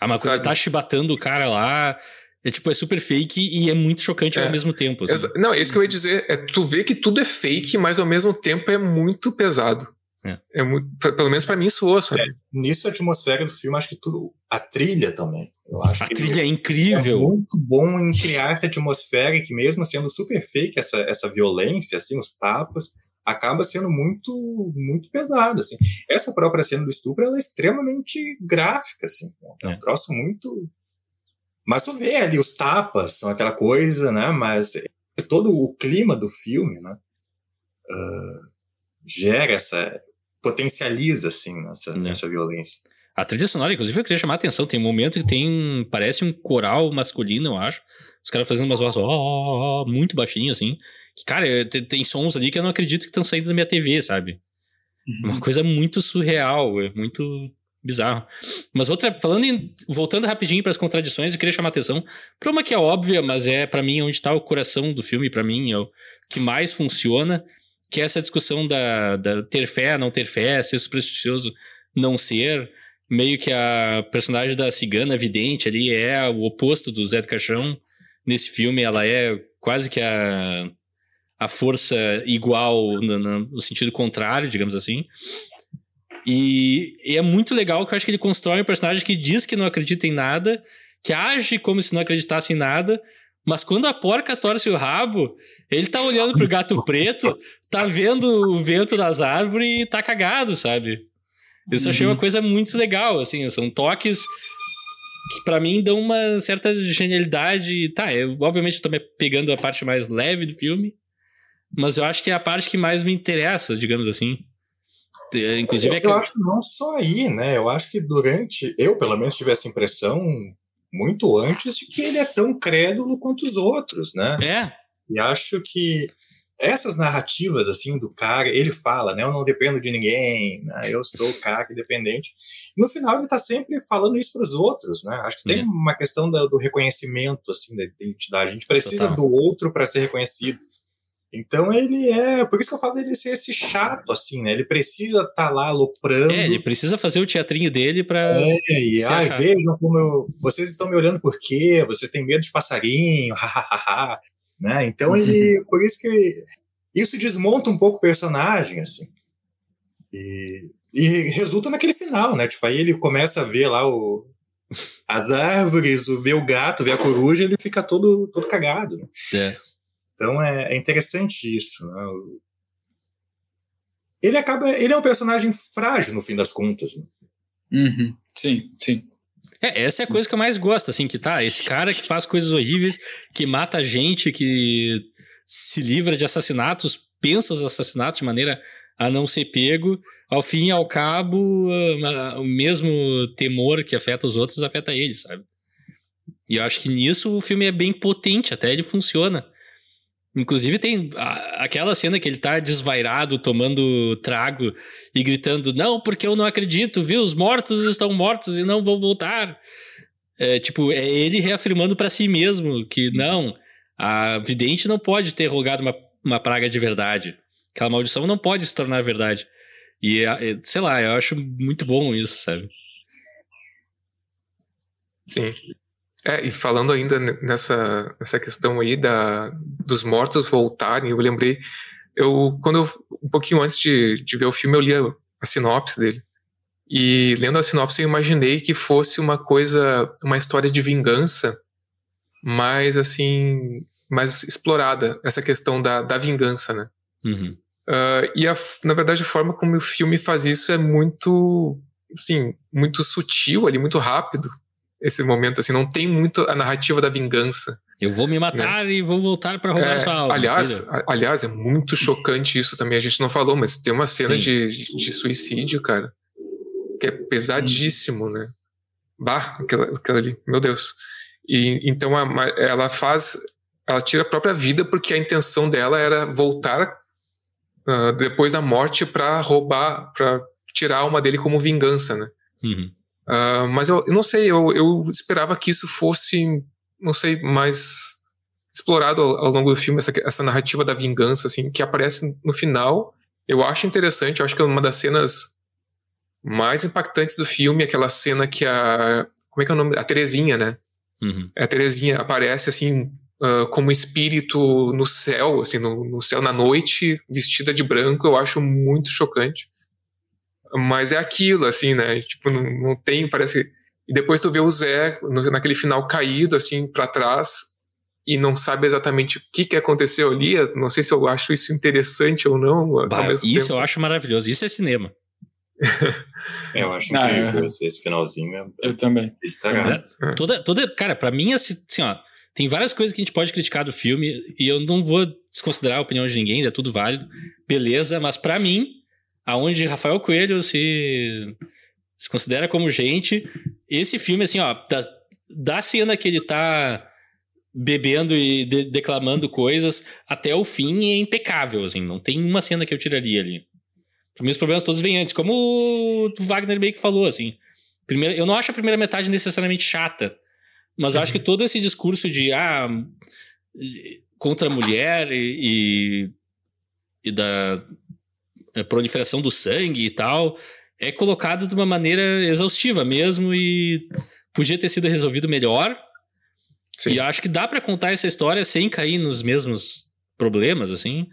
Ah, mas quando ele tá chibatando o cara lá, é tipo, é super fake e é muito chocante é, ao mesmo tempo. Assim. Não, é isso que eu ia dizer. É, tu vê que tudo é fake, mas ao mesmo tempo é muito pesado. É. é muito, pelo menos para mim soou, sabe? É, nisso a atmosfera do filme, acho que tudo. A trilha também. Eu acho a trilha é incrível. É muito bom em criar essa atmosfera que, mesmo sendo super fake, essa, essa violência, assim, os tapas, acaba sendo muito muito pesado, assim. Essa própria cena do estupro, ela é extremamente gráfica, assim. É um é. troço muito... Mas tu vê ali, os tapas são aquela coisa, né? Mas todo o clima do filme, né? Uh, gera essa potencializa, assim, essa, né. essa violência. A trilha sonora, inclusive, eu queria chamar a atenção. Tem um momento que tem. Parece um coral masculino, eu acho. Os caras fazendo umas vozes ó, muito baixinho, assim. Que, cara, tem, tem, sons ali que eu não acredito que estão saindo da minha TV, sabe? Uhum. Uma coisa muito surreal, é muito. bizarro. Mas outra, falando em, voltando rapidinho para as contradições, eu queria chamar a atenção para uma que é óbvia, mas é para mim onde está o coração do filme, para mim é o que mais funciona, que é essa discussão da, da ter fé, não ter fé, ser supersticioso, não ser. Meio que a personagem da cigana vidente ali é o oposto do Zé do Caixão. Nesse filme, ela é quase que a, a força igual no, no sentido contrário, digamos assim. E, e, é muito legal que eu acho que ele constrói um personagem que diz que não acredita em nada, que age como se não acreditasse em nada, mas quando a porca torce o rabo, ele tá olhando pro gato preto, tá vendo o vento das árvores e tá cagado, sabe? Isso eu achei uma uhum. coisa muito legal, assim, são toques que para mim dão uma certa genialidade. Tá, eu obviamente eu tô pegando a parte mais leve do filme, mas eu acho que é a parte que mais me interessa, digamos assim. Inclusive, eu, é que... eu acho que não só aí, né? Eu acho que durante. Eu, pelo menos, tive essa impressão muito antes de que ele é tão crédulo quanto os outros, né? É. E acho que essas narrativas, assim, do cara, ele fala, né? Eu não dependo de ninguém, né? Eu sou o cara independente. No final, ele tá sempre falando isso para os outros, né? Acho que tem é. uma questão do, do, reconhecimento, assim, da identidade. A gente precisa Total. do outro para ser reconhecido. Então ele é. Por isso que eu falo dele ser esse chato, assim, né? Ele precisa estar tá lá aloprando. É, ele precisa fazer o teatrinho dele pra. É, e ah, vejam como eu. Vocês estão me olhando por quê? Vocês têm medo de passarinho. né? Então ele. por isso que. Isso desmonta um pouco o personagem, assim. E, e resulta naquele final, né? Tipo, aí ele começa a ver lá o, as árvores, o gato, ver a coruja, ele fica todo, todo cagado. Né? É. Então é, é interessante isso. Né? Ele acaba. Ele é um personagem frágil, no fim das contas. Né? Uhum. Sim, sim. É, essa é a coisa que eu mais gosto, assim, que tá, esse cara que faz coisas horríveis, que mata gente, que se livra de assassinatos, pensa os assassinatos de maneira a não ser pego, ao fim e ao cabo, o mesmo temor que afeta os outros afeta ele, sabe? E eu acho que nisso o filme é bem potente, até ele funciona. Inclusive tem a, aquela cena que ele tá desvairado, tomando trago e gritando: Não, porque eu não acredito, viu? Os mortos estão mortos e não vão voltar. É, tipo, é ele reafirmando para si mesmo que não, a vidente não pode ter rogado uma, uma praga de verdade. Aquela maldição não pode se tornar verdade. E, é, sei lá, eu acho muito bom isso, sabe? Sim. É, e falando ainda nessa, nessa questão aí da, dos mortos voltarem, eu lembrei, eu, quando eu, um pouquinho antes de, de ver o filme, eu li a, a sinopse dele. E lendo a sinopse, eu imaginei que fosse uma coisa, uma história de vingança, mais assim, mais explorada, essa questão da, da vingança, né? Uhum. Uh, e a, na verdade, a forma como o filme faz isso é muito, assim, muito sutil ali, muito rápido esse momento, assim, não tem muito a narrativa da vingança. Eu vou me matar né? e vou voltar para roubar é, sua alma. Aliás, aliás, é muito chocante isso também. A gente não falou, mas tem uma cena de, de, suicídio, cara, que é pesadíssimo, né? Bah, aquela, aquela ali, meu Deus. E então a, ela faz, ela tira a própria vida porque a intenção dela era voltar uh, depois da morte para roubar, para tirar a alma dele como vingança, né? Uhum. Uh, mas eu, eu, não sei, eu, eu esperava que isso fosse, não sei, mais explorado ao, ao longo do filme, essa, essa narrativa da vingança, assim, que aparece no final. Eu acho interessante, eu acho que é uma das cenas mais impactantes do filme, aquela cena que a. Como é que é o nome? A Terezinha, né? Uhum. A Terezinha aparece assim, uh, como espírito no céu, assim, no, no, céu na noite, vestida de branco, eu acho muito chocante. Mas é aquilo, assim, né? Tipo, não, não tem, parece. E depois tu vê o Zé no, naquele final caído, assim, para trás, e não sabe exatamente o que, que aconteceu ali. Não sei se eu acho isso interessante ou não. Bah, isso tempo. eu acho maravilhoso. Isso é cinema. é, eu acho incrível esse, esse finalzinho. É, eu também. Tá é. Toda, toda, cara, para mim, assim, assim, ó, tem várias coisas que a gente pode criticar do filme e eu não vou desconsiderar a opinião de ninguém, é tudo válido, beleza, mas para mim, aonde Rafael Coelho se, se considera como gente. Esse filme, assim, ó, da, da cena que ele tá bebendo e de, declamando coisas até o fim é impecável, assim, não tem uma cena que eu tiraria ali. Para mim, os problemas todos vêm antes, como o Wagner meio que falou, assim. Primeira, eu não acho a primeira metade necessariamente chata, mas eu acho que todo esse discurso de ah, contra a mulher e, e, e da proliferação do sangue e tal é colocado de uma maneira exaustiva mesmo e podia ter sido resolvido melhor. Sim. E acho que dá para contar essa história sem cair nos mesmos problemas, assim.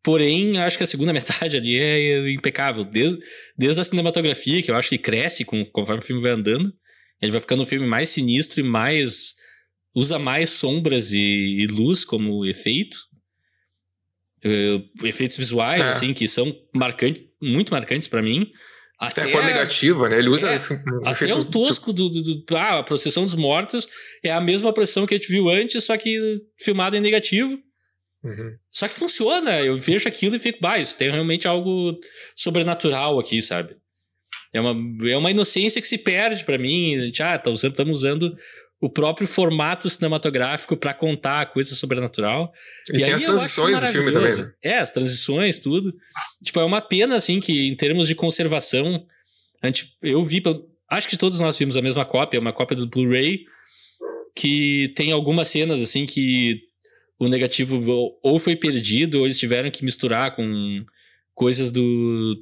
Porém, acho que a segunda metade ali é impecável. Desde, desde a cinematografia, que eu acho que cresce com, conforme o filme vai andando. Ele vai ficando um filme mais sinistro e mais. usa mais sombras e, e luz como efeito. Uh, efeitos visuais, é. assim, que são marcantes, muito marcantes para mim. Até a cor negativa, né? Ele usa é, esse, até o tosco do, do, do, Ah, a processão dos mortos é a mesma processão que a gente viu antes, só que filmada em negativo. Uhum. Só que funciona, eu vejo aquilo e fico, bah, isso tem realmente algo sobrenatural aqui, sabe? É uma, é uma inocência que se perde para mim. Ah, estamos tá usando o próprio formato cinematográfico para contar a coisa sobrenatural. E, e tem as transições do filme também. Né? É, as transições, tudo. Tipo, é uma pena, assim, que em termos de conservação, a gente, eu vi, acho que todos nós vimos a mesma cópia, uma cópia do Blu-ray, que tem algumas cenas, assim, que o negativo ou foi perdido ou eles tiveram que misturar com coisas do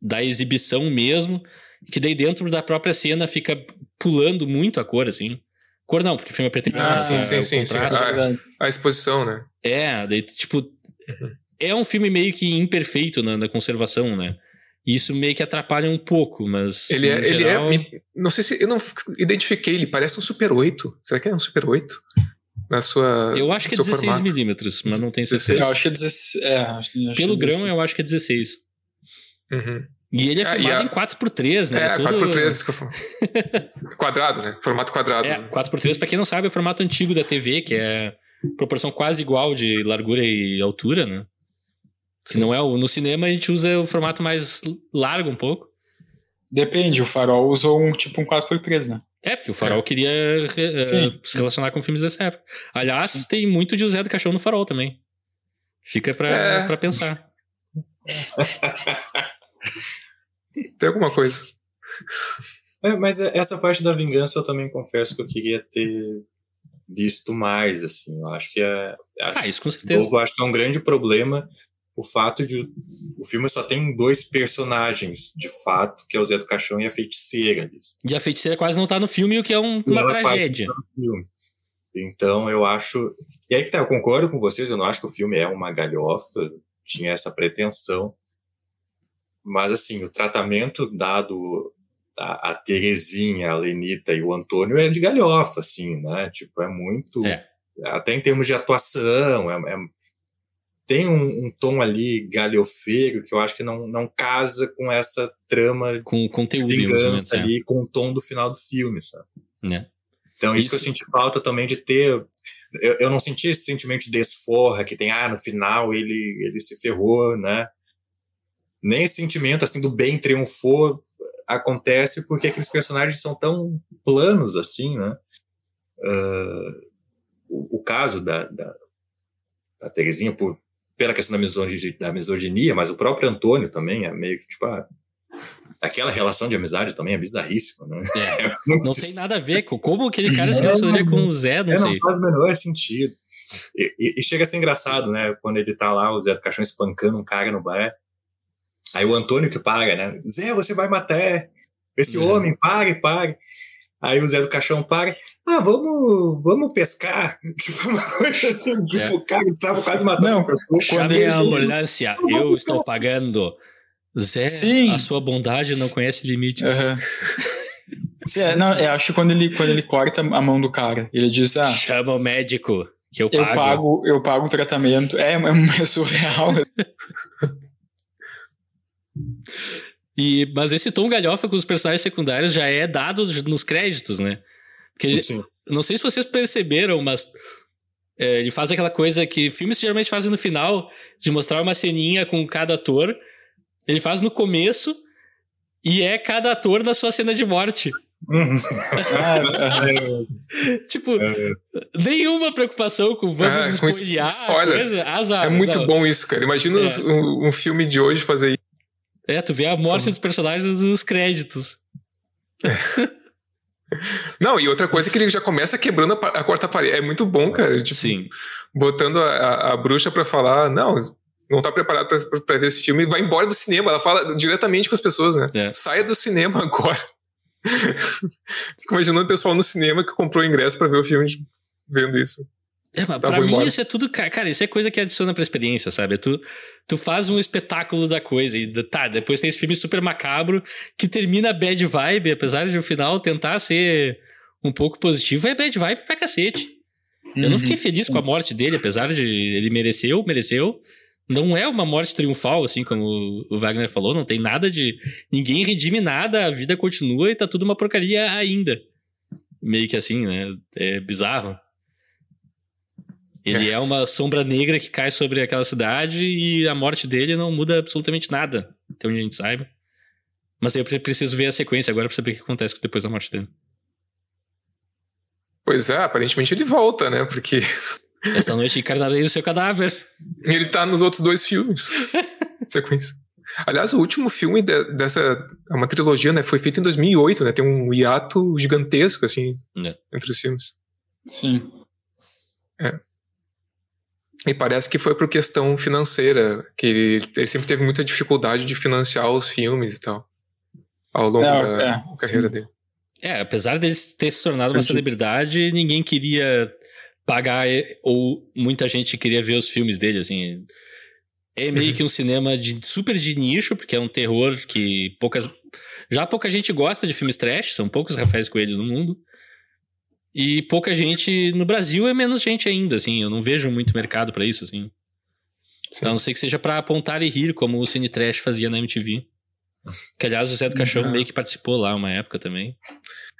da exibição mesmo, que daí dentro da própria cena fica pulando muito a cor, assim. Cor não, porque o filme é preto e branco. Ah, sim, sim, sim, sim. A, a, exposição, né? É, daí, tipo, uhum. é um filme meio que imperfeito na, na conservação, né? Isso meio que atrapalha um pouco, mas. Ele é. Geral... Ele é não sei se. Eu não identifiquei, ele parece um Super 8. Será que é um Super 8? na sua. Eu acho que é 16 milímetros, mas não tenho certeza. Eu acho que é 16. É, acho que, acho Pelo que é grão, eu acho que é 16. Uhum. E ele é, é filmado a... em 4x3, né? É, Tudo... 4x3, isso que eu falo. quadrado, né? Formato quadrado. É, 4x3, pra quem não sabe, é o formato antigo da TV, que é proporção quase igual de largura e altura, né? Se não é o, no cinema, a gente usa o formato mais largo um pouco. Depende, o Farol usou um tipo um 4x3, né? É, porque o Farol é. queria uh, se relacionar com filmes dessa época. Aliás, Sim. tem muito de José do Caixão no Farol também. Fica pra, é. Pra pensar. tem alguma coisa. É, mas essa parte da vingança eu também confesso que eu queria ter visto mais, assim. Eu acho que é. Acho, ah, isso com certeza. Eu acho que é um grande problema o fato de o filme só tem dois personagens, de fato, que é o Zé do Caixão e a feiticeira. E a feiticeira quase não tá no filme, o que é um, uma tragédia. Tá então eu acho. E aí que tá, eu concordo com vocês, eu não acho que o filme é uma galhofa, tinha essa pretensão. Mas assim, o tratamento dado a, a Terezinha, a Lenita e o Antônio é de galhofa, assim, né? Tipo, é muito. É. Até em termos de atuação, é, é tem um, um, tom ali galhofeiro que eu acho que não, não casa com essa trama com conteúdo de vingança ali, é. com o tom do final do filme, sabe? É. Então isso, isso, que eu senti falta também de ter eu, eu não senti esse sentimento de desforra que tem, ah, no final ele, ele se ferrou, né? Nem esse sentimento assim do bem triunfou acontece porque aqueles personagens são tão planos assim, né? Uh, o, o, caso da, da, da Terezinha, por pela questão da misoginia, da misoginia, mas o próprio Antônio também é meio que, tipo, ah, aquela relação de amizade também é bizarríssima, né? É, é não tem nada a ver com como aquele cara se relacionaria com o Zé, não é, sei. Não faz o menor sentido. E, e, e, chega a ser engraçado, né? Quando ele tá lá, o Zé do Caixão espancando um cara no bar. Aí o Antônio que paga, né? Zé, você vai matar esse é. homem, pague, pague. Aí o Zé do Caixão para, ah, vamos, vamos pescar. Tipo, uma coisa assim, tipo, é. o cara tava quase matando Não, a pessoa. Chame a ambulância, eu estou pagando. Zé, Sim. a sua bondade não conhece limites. Uhum. é, não, eu acho que quando ele, quando ele corta a mão do cara, ele diz, ah... Chama o médico, que eu pago. Eu pago, eu pago o tratamento. É, é surreal. E, mas esse tom galhofa com os personagens secundários já é dado nos créditos, né? Porque Sim. não sei se vocês perceberam, mas é, ele faz aquela coisa que filmes geralmente fazem no final, de mostrar uma ceninha com cada ator. Ele faz no começo e é cada ator na sua cena de morte. tipo, nenhuma preocupação com vamos é, spoilear. Coisa, azar, é muito não. bom isso, cara. Imagina é. um, um, filme de hoje fazer é, tu vê a morte dos personagens nos créditos. Não, e outra coisa é que ele já começa quebrando a, a quarta parede. É muito bom, cara. Tipo, Sim. botando a, a, a bruxa pra falar, não, não tá preparado pra, pra, pra ver esse filme e vai embora do cinema. Ela fala diretamente com as pessoas, né? É. Saia do cinema agora. Fico imaginando o pessoal no cinema que comprou o ingresso pra ver o filme vendo isso. É, mas Tá, pra mim embora. isso é tudo, ca- cara, isso é coisa que adiciona pra experiência, sabe? Tu, tu faz um espetáculo da coisa e tá, depois tem esse filme super macabro que termina bad vibe, apesar de o final tentar ser um pouco positivo, é bad vibe pra cacete. Eu não fiquei feliz com a morte dele, apesar de ele mereceu, mereceu. Não é uma morte triunfal, assim como o Wagner falou, não tem nada de. Ninguém redime nada, a vida continua e tá tudo uma porcaria ainda. Meio que assim, né? É bizarro. Ele é uma sombra negra que cai sobre aquela cidade e a morte dele não muda absolutamente nada, até onde a gente saiba. Mas eu pre- preciso ver a sequência agora pra saber o que acontece depois da morte dele. Pois é, aparentemente ele volta, né? Porque Esta noite encarnarei o seu cadáver. ele tá nos outros dois filmes. Sequência. Aliás, o último filme de- dessa. É uma trilogia, né? Foi feito em 2008, né? Tem um hiato gigantesco, assim, É. entre os filmes. Sim. E parece que foi por questão financeira, que ele, ele sempre teve muita dificuldade de financiar os filmes e tal. Ao longo É, da é, carreira sim. dele. É, apesar dele ter se tornado uma celebridade, ninguém queria pagar, ou muita gente queria ver os filmes dele, assim. É meio que um cinema de, super de nicho, porque é um terror que poucas. Já pouca gente gosta de filmes trash, são poucos Rafaéis Coelho no mundo. E pouca gente no Brasil é menos gente ainda, assim. Eu não vejo muito mercado pra isso, assim. Sim. A não ser que seja pra apontar e rir, como o Cine Trash fazia na MTV. Que, aliás, o Zé do Caixão Uhum. meio que participou lá uma época também.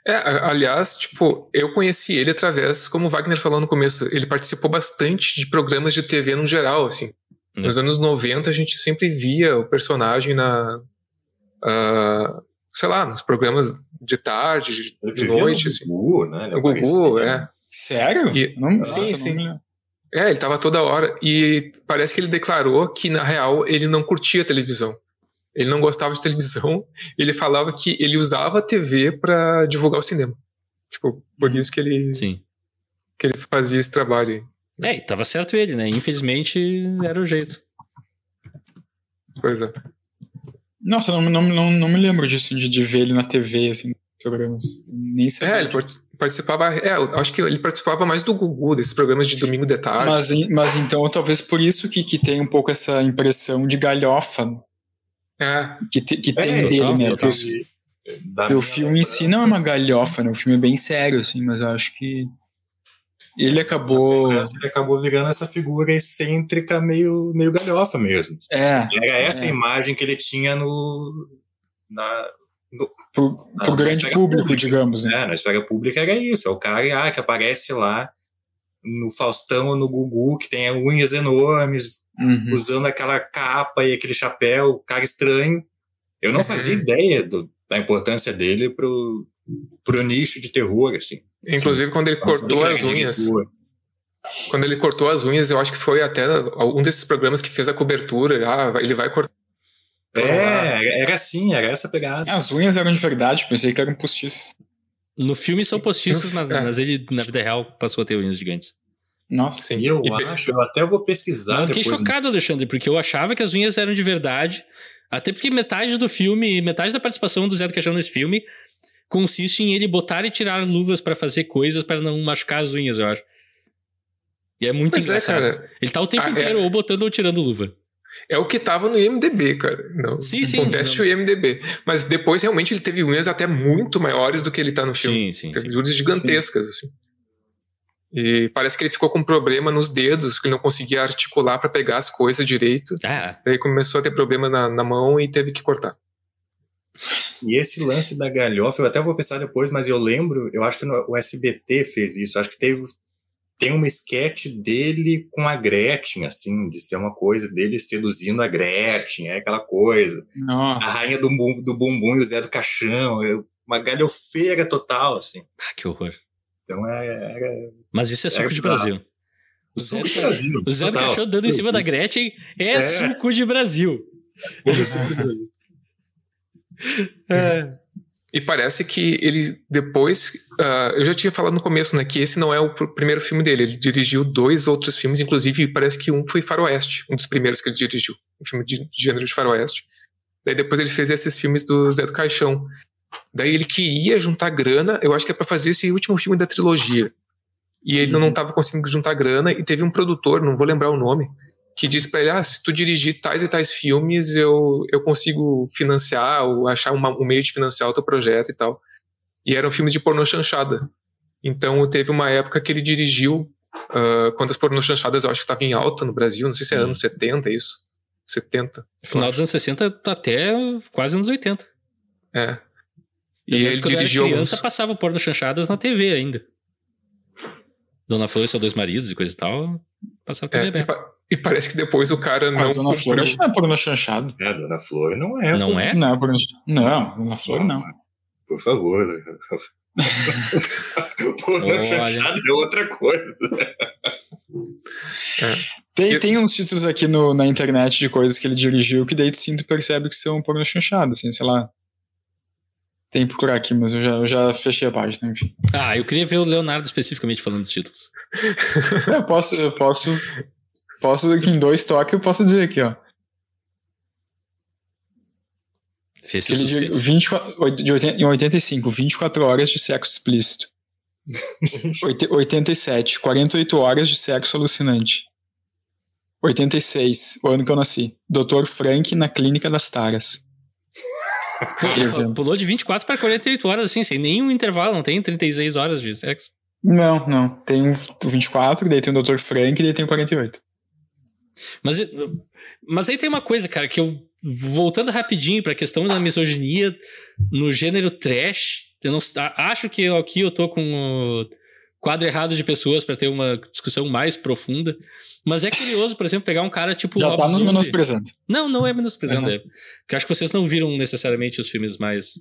É, aliás, tipo, eu conheci ele através, como o Wagner falou no começo, ele participou bastante de programas de TV no geral, assim. Né. Nos anos 90 a gente sempre via o personagem na. ah, sei lá, nos programas de tarde, de, de noite, no assim. Gugu, né? Ele O Gugu, aparecia. é. Sério? E- não, Sim, nossa, sim. Não. É, ele tava toda hora. E parece que ele declarou que, na real, ele não curtia televisão. Ele não gostava de televisão. Ele falava que ele usava a TV pra divulgar o cinema. Tipo, por isso que ele, Sim. que ele fazia esse trabalho aí. É, e tava certo ele, né? Infelizmente era o jeito. Pois é. Nossa, não, não, não, não me lembro disso, de, de ver ele na TV, assim, nos programas. Nem sei. É, ele part- participava. É, eu acho que ele participava mais do Gugu, desses programas de domingo de tarde. Mas, mas então, talvez por isso que, que tem um pouco essa impressão de galhofa É, que, te- que É, tem total, dele, né? total. Porque o- filme em si não é uma galhofa, né? O filme é bem sério, assim, mas eu acho que ele acabou. Ele acabou virando essa figura excêntrica, meio, meio galhofa mesmo. É, Era essa É. imagem que ele tinha no. Na, no pro, Ah, pro grande público, público. digamos, né? é, na história pública era isso. É o cara ah, que aparece lá no Faustão ou no Gugu, que tem unhas enormes, Uhum. usando aquela capa e aquele chapéu, cara estranho. Eu não fazia ideia do- da importância dele pro, pro nicho de terror, assim. Inclusive quando ele cortou Nossa, as que unhas. Quando ele cortou as unhas, eu acho que foi até um desses programas que fez a cobertura. Ah, ele vai cortar. É, era assim, era essa pegada. As unhas eram de verdade, pensei que eram postiços. No filme são postiços, mas, é. mas ele, na vida real, passou a ter unhas gigantes. Nossa. Sim. E eu E acho, eu até vou pesquisar eu fiquei depois. chocado, Alexandre, porque eu achava que as unhas eram de verdade. Até porque metade do filme, metade da participação do Zé do Caixão nesse filme consiste em ele botar e tirar luvas pra fazer coisas pra não machucar as unhas, eu acho. E é muito Pois é, engraçado. cara. Ele tá o tempo Ah, é. inteiro ou botando ou tirando luva. É o que tava no IMDB, cara. Não, Sim, sim, Conteste não. o IMDB. Mas depois, realmente, ele teve unhas até muito maiores do que ele tá no filme. Sim, sim, Teve sim. unhas gigantescas, assim. E parece que ele ficou com problema nos dedos, que ele não conseguia articular pra pegar as coisas direito. Ah, Daí começou a ter problema na, na mão e teve que cortar. E esse lance da galhofa, eu até vou pensar depois, mas eu lembro, eu acho que o SBT fez isso. Acho que teve tem uma sketch dele com a Gretchen, assim, de ser uma coisa dele seduzindo a Gretchen, é aquela coisa. A Nossa. rainha do, do bumbum e o Zé do Caixão, é uma galhofeira total, assim. ah, que horror. Então é, era Mas isso é suco É de bizarro. Brasil. o Zé suco Ca- Brasil. O Zé do. Caixão dando em cima da Gretchen é, É. suco de Brasil. Puro suco do Brasil. É. E parece que ele depois. Uh, eu já tinha falado no começo, né? Que esse não é o pr primeiro filme dele. Ele dirigiu dois outros filmes, inclusive parece que um foi Faroeste, um dos primeiros que ele dirigiu. Um filme de, de gênero de Faroeste. Daí depois ele fez esses filmes do Zé do Caixão. Daí ele queria juntar grana, eu acho que é para fazer esse último filme da trilogia. E ele uhum. não estava conseguindo juntar grana, e teve um produtor, não vou lembrar o nome, que disse para ele: ah, se tu dirigir tais e tais filmes, eu, eu consigo financiar ou achar uma, um meio de financiar o teu projeto e tal. E eram filmes de pornô chanchada. Então teve uma época que ele dirigiu, uh, quando as pornô chanchadas eu acho que estavam em alta no Brasil, não sei se é anos 70 isso. 70. Final dos anos 60 até quase anos 80. É. E ele dirigiu. Quando criança, alguns... passava porno chanchadas na TV ainda. Dona Flor e seus dois maridos e coisa e tal. Passava TV é, aberta. E parece que depois o cara não. Mas Dona Flor não é porno chanchado. É, Dona Flor não é. Não é? Não, porno... não, Dona Flor não. Por favor. porno chanchado é outra coisa. É. Tem, tem uns títulos aqui no, na internet de coisas que ele dirigiu que daí tu sim tu percebe que são porno chanchado, assim, sei lá. Tem que procurar aqui, mas eu já, eu já fechei a página, enfim. Ah, eu queria ver o Leonardo especificamente falando dos títulos. eu posso, eu posso Posso, em dois toques, eu posso dizer aqui, ó. Fez Ele de, 24, de 80, em 85, 24 horas de sexo explícito. 87, 48 horas de sexo alucinante. 86, o ano que eu nasci. Dr. Frank na Clínica das Taras. Pulou de 24 para 48 horas, assim, sem nenhum intervalo, não tem 36 horas de sexo? Não, não. Tem o 24, daí tem o Dr. Frank e daí tem o 48. Mas, mas aí tem uma coisa, cara, que eu. Voltando rapidinho para a questão da misoginia no gênero trash, eu não acho que eu, aqui eu tô com o quadro errado de pessoas para ter uma discussão mais profunda. Mas é curioso, por exemplo, pegar um cara tipo. Já tá nos menosprezando. Não, não é menosprezando. Uhum. É, porque acho que vocês não viram necessariamente os filmes mais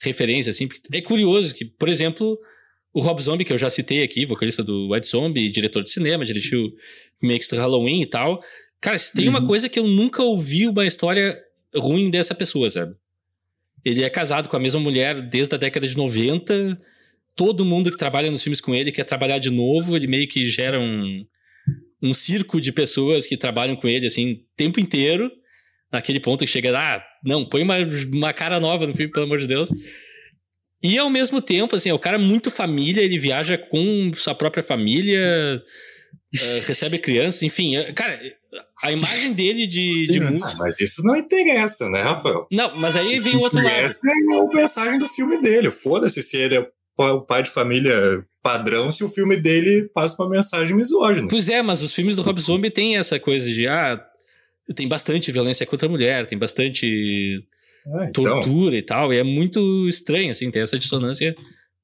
referências, assim. É curioso que, por exemplo, o Rob Zombie, que eu já citei aqui, vocalista do White Zombie, diretor de cinema, dirigiu remakes do Halloween e tal. Cara, se tem uhum. uma coisa que eu nunca ouvi uma história ruim dessa pessoa, sabe? Ele é casado com a mesma mulher desde a década de 90. Todo mundo que trabalha nos filmes com ele quer trabalhar de novo. Ele meio que gera um, um circo de pessoas que trabalham com ele, assim, o tempo inteiro. Naquele ponto que chega, ah, não, põe uma, uma cara nova no filme, pelo amor de Deus. E ao mesmo tempo, assim, é o cara muito família, ele viaja com sua própria família, uh, recebe crianças, enfim. Cara, a imagem dele de, de música. Mas isso não interessa, né, Rafael? Não, mas aí vem o outro lado. Essa é a mensagem do filme dele. Foda-se se ele é o pai de família padrão se o filme dele passa uma mensagem misógina. Pois é, mas os filmes do Rob Zombie tem essa coisa de ah, tem bastante violência contra a mulher, tem bastante é, então. tortura e tal, e é muito estranho, assim, tem essa dissonância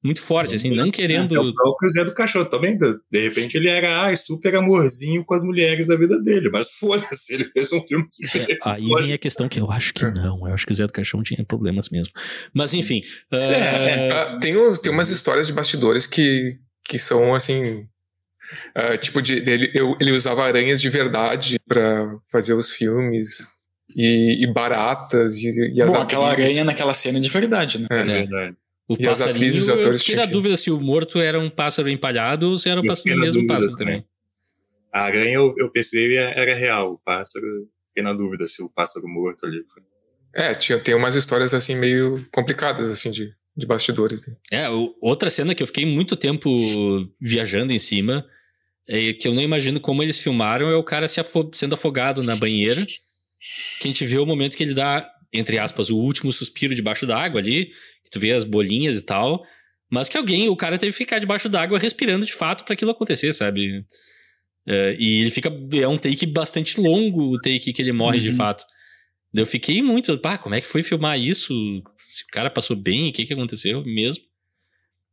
muito forte, assim, não querendo. É, é o próprio Zé do Cachorro também. De repente ele era ai, super amorzinho com as mulheres da vida dele, mas foda-se, ele fez um filme super. É, aí vem a questão que eu acho que não, eu acho que o Zé do Cachorro tinha problemas mesmo. Mas enfim. Uh... tem, uns, tem umas histórias de bastidores que, que são assim. Uh, tipo, de, ele, eu, ele usava aranhas de verdade para fazer os filmes. E, e baratas e, e as Bom, aquela aranha naquela cena é de verdade, né? É, verdade. O e as atrizes e atores. Eu fiquei na dúvida se o morto era um pássaro empalhado ou se era o pássaro, mesmo pássaro também. A aranha eu, eu percebi era real, o pássaro. Fiquei na dúvida se o pássaro morto ali foi. É, tinha, tem umas histórias assim meio complicadas, assim, de, de bastidores. Né? É, outra cena que eu fiquei muito tempo viajando em cima, é que eu não imagino como eles filmaram, é o cara se afo sendo afogado na banheira. Que a gente vê o momento que ele dá, entre aspas, o último suspiro debaixo da água ali, tu vê as bolinhas e tal. Mas que alguém, o cara teve que ficar debaixo d'água respirando de fato para aquilo acontecer, sabe? É, e ele fica. É um take bastante longo, o take que ele morre uhum. de fato. Eu fiquei muito. Pá, como é que foi filmar isso? Se o cara passou bem, o que, que aconteceu mesmo?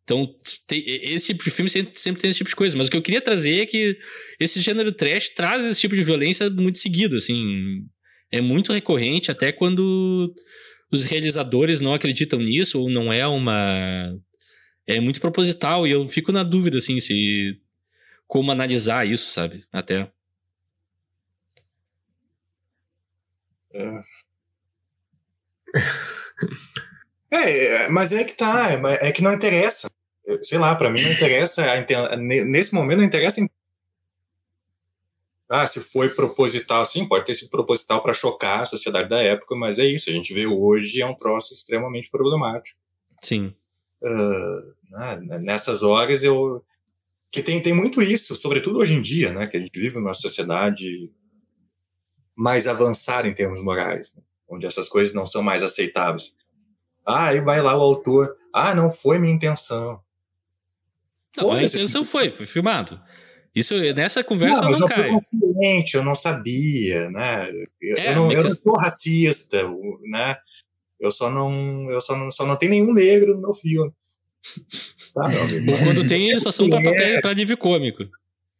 Então, tem, esse tipo de filme sempre, sempre, tem esse tipo de coisa. Mas o que eu queria trazer é que esse gênero trash traz esse tipo de violência muito seguido, assim. É muito recorrente, até quando os realizadores não acreditam nisso ou não é uma é muito proposital e eu fico na dúvida assim se como analisar isso, sabe? Até é. É, é, mas é que tá, é, é que não interessa. Sei lá, para mim não interessa, nesse momento não interessa. Ah, se foi proposital, sim, pode ter sido proposital para chocar a sociedade da época, mas é isso, a gente vê hoje é um troço extremamente problemático. Sim. Uh, nessas horas eu. Que tem, tem muito isso, sobretudo hoje em dia, né? Que a gente vive numa sociedade mais avançada em termos morais, né, onde essas coisas não são mais aceitáveis. Ah, aí vai lá o autor. Ah, não foi minha intenção. Não, a intenção foi, foi filmado. Isso, nessa conversa não, mas não, não cai. consciente, eu não sabia, né? Eu, É, eu não, eu não sou racista, né? Eu só não, eu só não, só não tenho nenhum negro no meu filme. Tá, meu? Quando tem, eles só são pra, É. papel, pra nível cômico.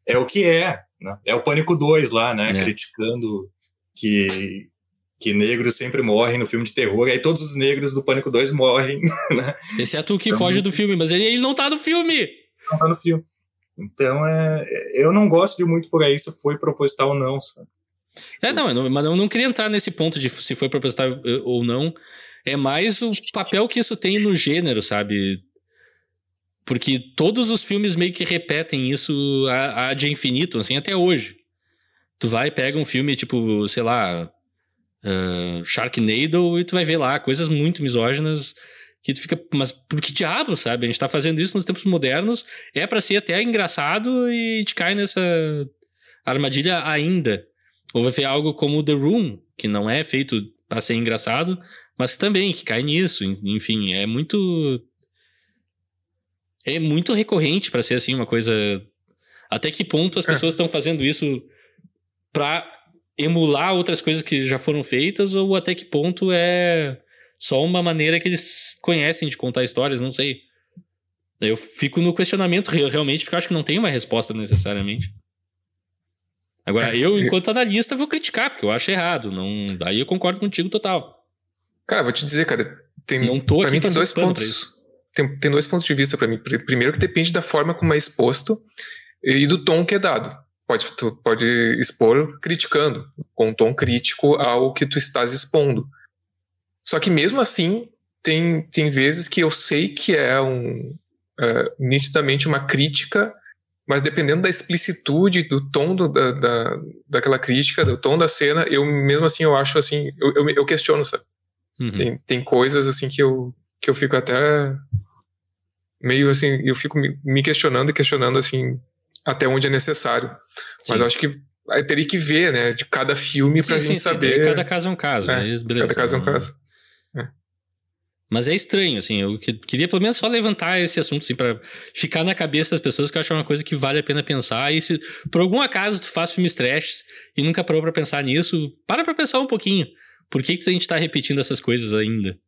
É o que é, né? É o Pânico 2 lá, né? É. Criticando que, que negros sempre morrem no filme de terror. Aí todos os negros do Pânico 2 morrem, né? Exceto o que Então- foge do filme, mas ele, ele não tá no filme. Não tá no filme. Então, é, eu não gosto de muito por aí se foi proposital ou não, sabe? É, não, eu mas eu não queria entrar nesse ponto de se foi proposital eh, ou não. É mais o papel que isso tem no gênero, sabe? Porque todos os filmes meio que repetem isso a, a de infinito, assim, até hoje. Tu vai, pega um filme tipo, sei lá, ah, Sharknado, e tu vai ver lá coisas muito misóginas que tu fica, mas por que diabo, sabe? A gente tá fazendo isso nos tempos modernos, é pra ser até engraçado e te cai nessa armadilha ainda. Ou vai ver algo como The Room, que não é feito pra ser engraçado, mas também que cai nisso. Enfim, é muito. É muito recorrente pra ser assim uma coisa. Até que ponto as É. pessoas estão fazendo isso pra emular outras coisas que já foram feitas, ou até que ponto é só uma maneira que eles conhecem de contar histórias, não sei. Eu fico no questionamento re- realmente, porque eu acho que não tem uma resposta necessariamente. Agora, É, eu, e- enquanto analista, vou criticar, porque eu acho errado. Não, daí eu concordo contigo total. Cara, vou te dizer, cara, tem, Não tô pra mim tem dois pontos. Tem, tem dois pontos de vista pra mim. Pr- Primeiro que depende da forma como é exposto e do tom que é dado. Pode, pode expor criticando, com um tom crítico ao que tu estás expondo. Só que mesmo assim, tem, tem vezes que eu sei que é um é, nitidamente uma crítica, mas dependendo da explicitude, do tom do, da, da, daquela crítica, do tom da cena, eu mesmo assim eu acho assim, eu, eu, eu questiono, sabe? Uhum. Tem, tem coisas assim que eu, que eu fico até meio assim, eu fico me, questionando e questionando assim até onde é necessário. Sim. Mas eu acho que teria que ver, né, de cada filme pra Sim, gente sim, sim, saber. Cada caso é um caso. É, aí beleza, cada caso é um não- caso. Mas é estranho, assim. Eu que- queria pelo menos só levantar esse assunto, assim, pra ficar na cabeça das pessoas que eu acho uma coisa que vale a pena pensar. E se por algum acaso tu faz filmes trash e nunca parou pra pensar nisso, para pra pensar um pouquinho. Por que, que a gente tá repetindo essas coisas ainda?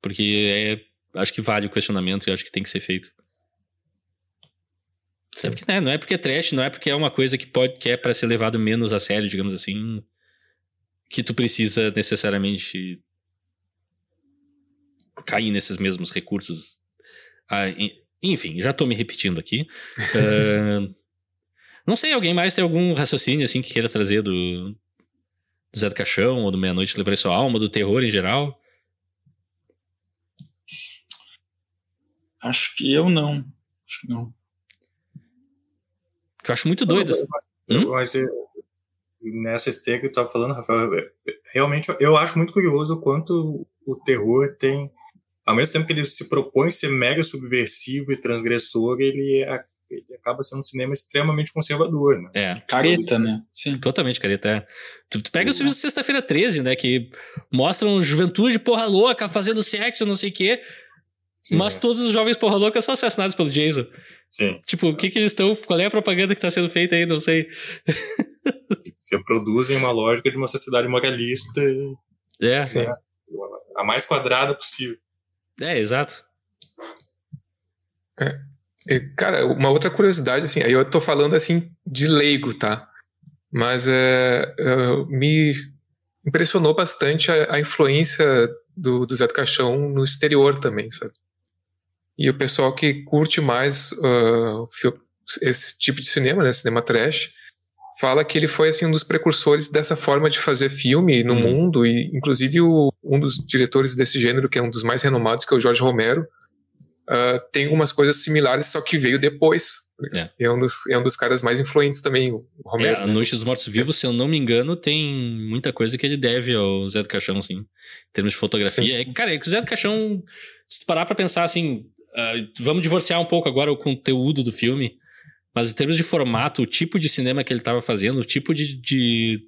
Porque é, acho que vale o questionamento e acho que tem que ser feito. Sabe que, né, não é porque é trash, não é porque é uma coisa que pode que é para ser levado menos a sério, digamos assim, que tu precisa necessariamente cair nesses mesmos recursos. Ah, en- enfim, já tô me repetindo aqui. Ah, não sei, alguém mais tem algum raciocínio assim que queira trazer do, do Zé do Caixão, ou do Meia-Noite Levarei Sua Alma, do terror em geral? Acho que eu não. Acho que não. Que eu acho muito doido. Hum? Mas eu- nessa esteira que tu tava falando, Rafael, realmente eu acho muito curioso o quanto o terror tem. Ao mesmo tempo que ele se propõe ser mega subversivo e transgressor, ele, é- ele acaba sendo um cinema extremamente conservador, né? É, Careta, né? Sim. totalmente, careta. É. Tu, tu pega os filmes de Sexta-feira 13, né? Que mostram juventude porra louca fazendo sexo, não sei o quê. Sim, Mas é. todos os jovens porra louca são assassinados pelo Jason. Sim. Tipo, o que que eles estão. Qual é a propaganda que tá sendo feita aí? Não sei. Se reproduzem uma lógica de uma sociedade moralista É, Sim. a mais quadrada possível. É, exato. E, Cara, uma outra curiosidade, assim, aí eu tô falando assim de leigo, tá? Mas é, é, me impressionou bastante a, a influência do, do Zé do Caixão no exterior também, sabe? E o pessoal que curte mais fil- esse tipo de cinema, né, cinema trash, fala que ele foi assim um dos precursores dessa forma de fazer filme no Hum. mundo e inclusive o, um dos diretores desse gênero que é um dos mais renomados que é o Jorge Romero ah, tem algumas coisas similares só que veio depois É. é, um dos é um dos caras mais influentes também o É, Romero a né? Noite dos Mortos Vivos, se eu não me engano, tem muita coisa que ele deve ao Zé do Caixão, assim. Em termos de fotografia. É, cara, é que o Zé do Caixão, se tu parar pra pensar assim, ah, vamos divorciar um pouco agora o conteúdo do filme, mas em termos de formato, o tipo de cinema que ele tava fazendo, o tipo de. de-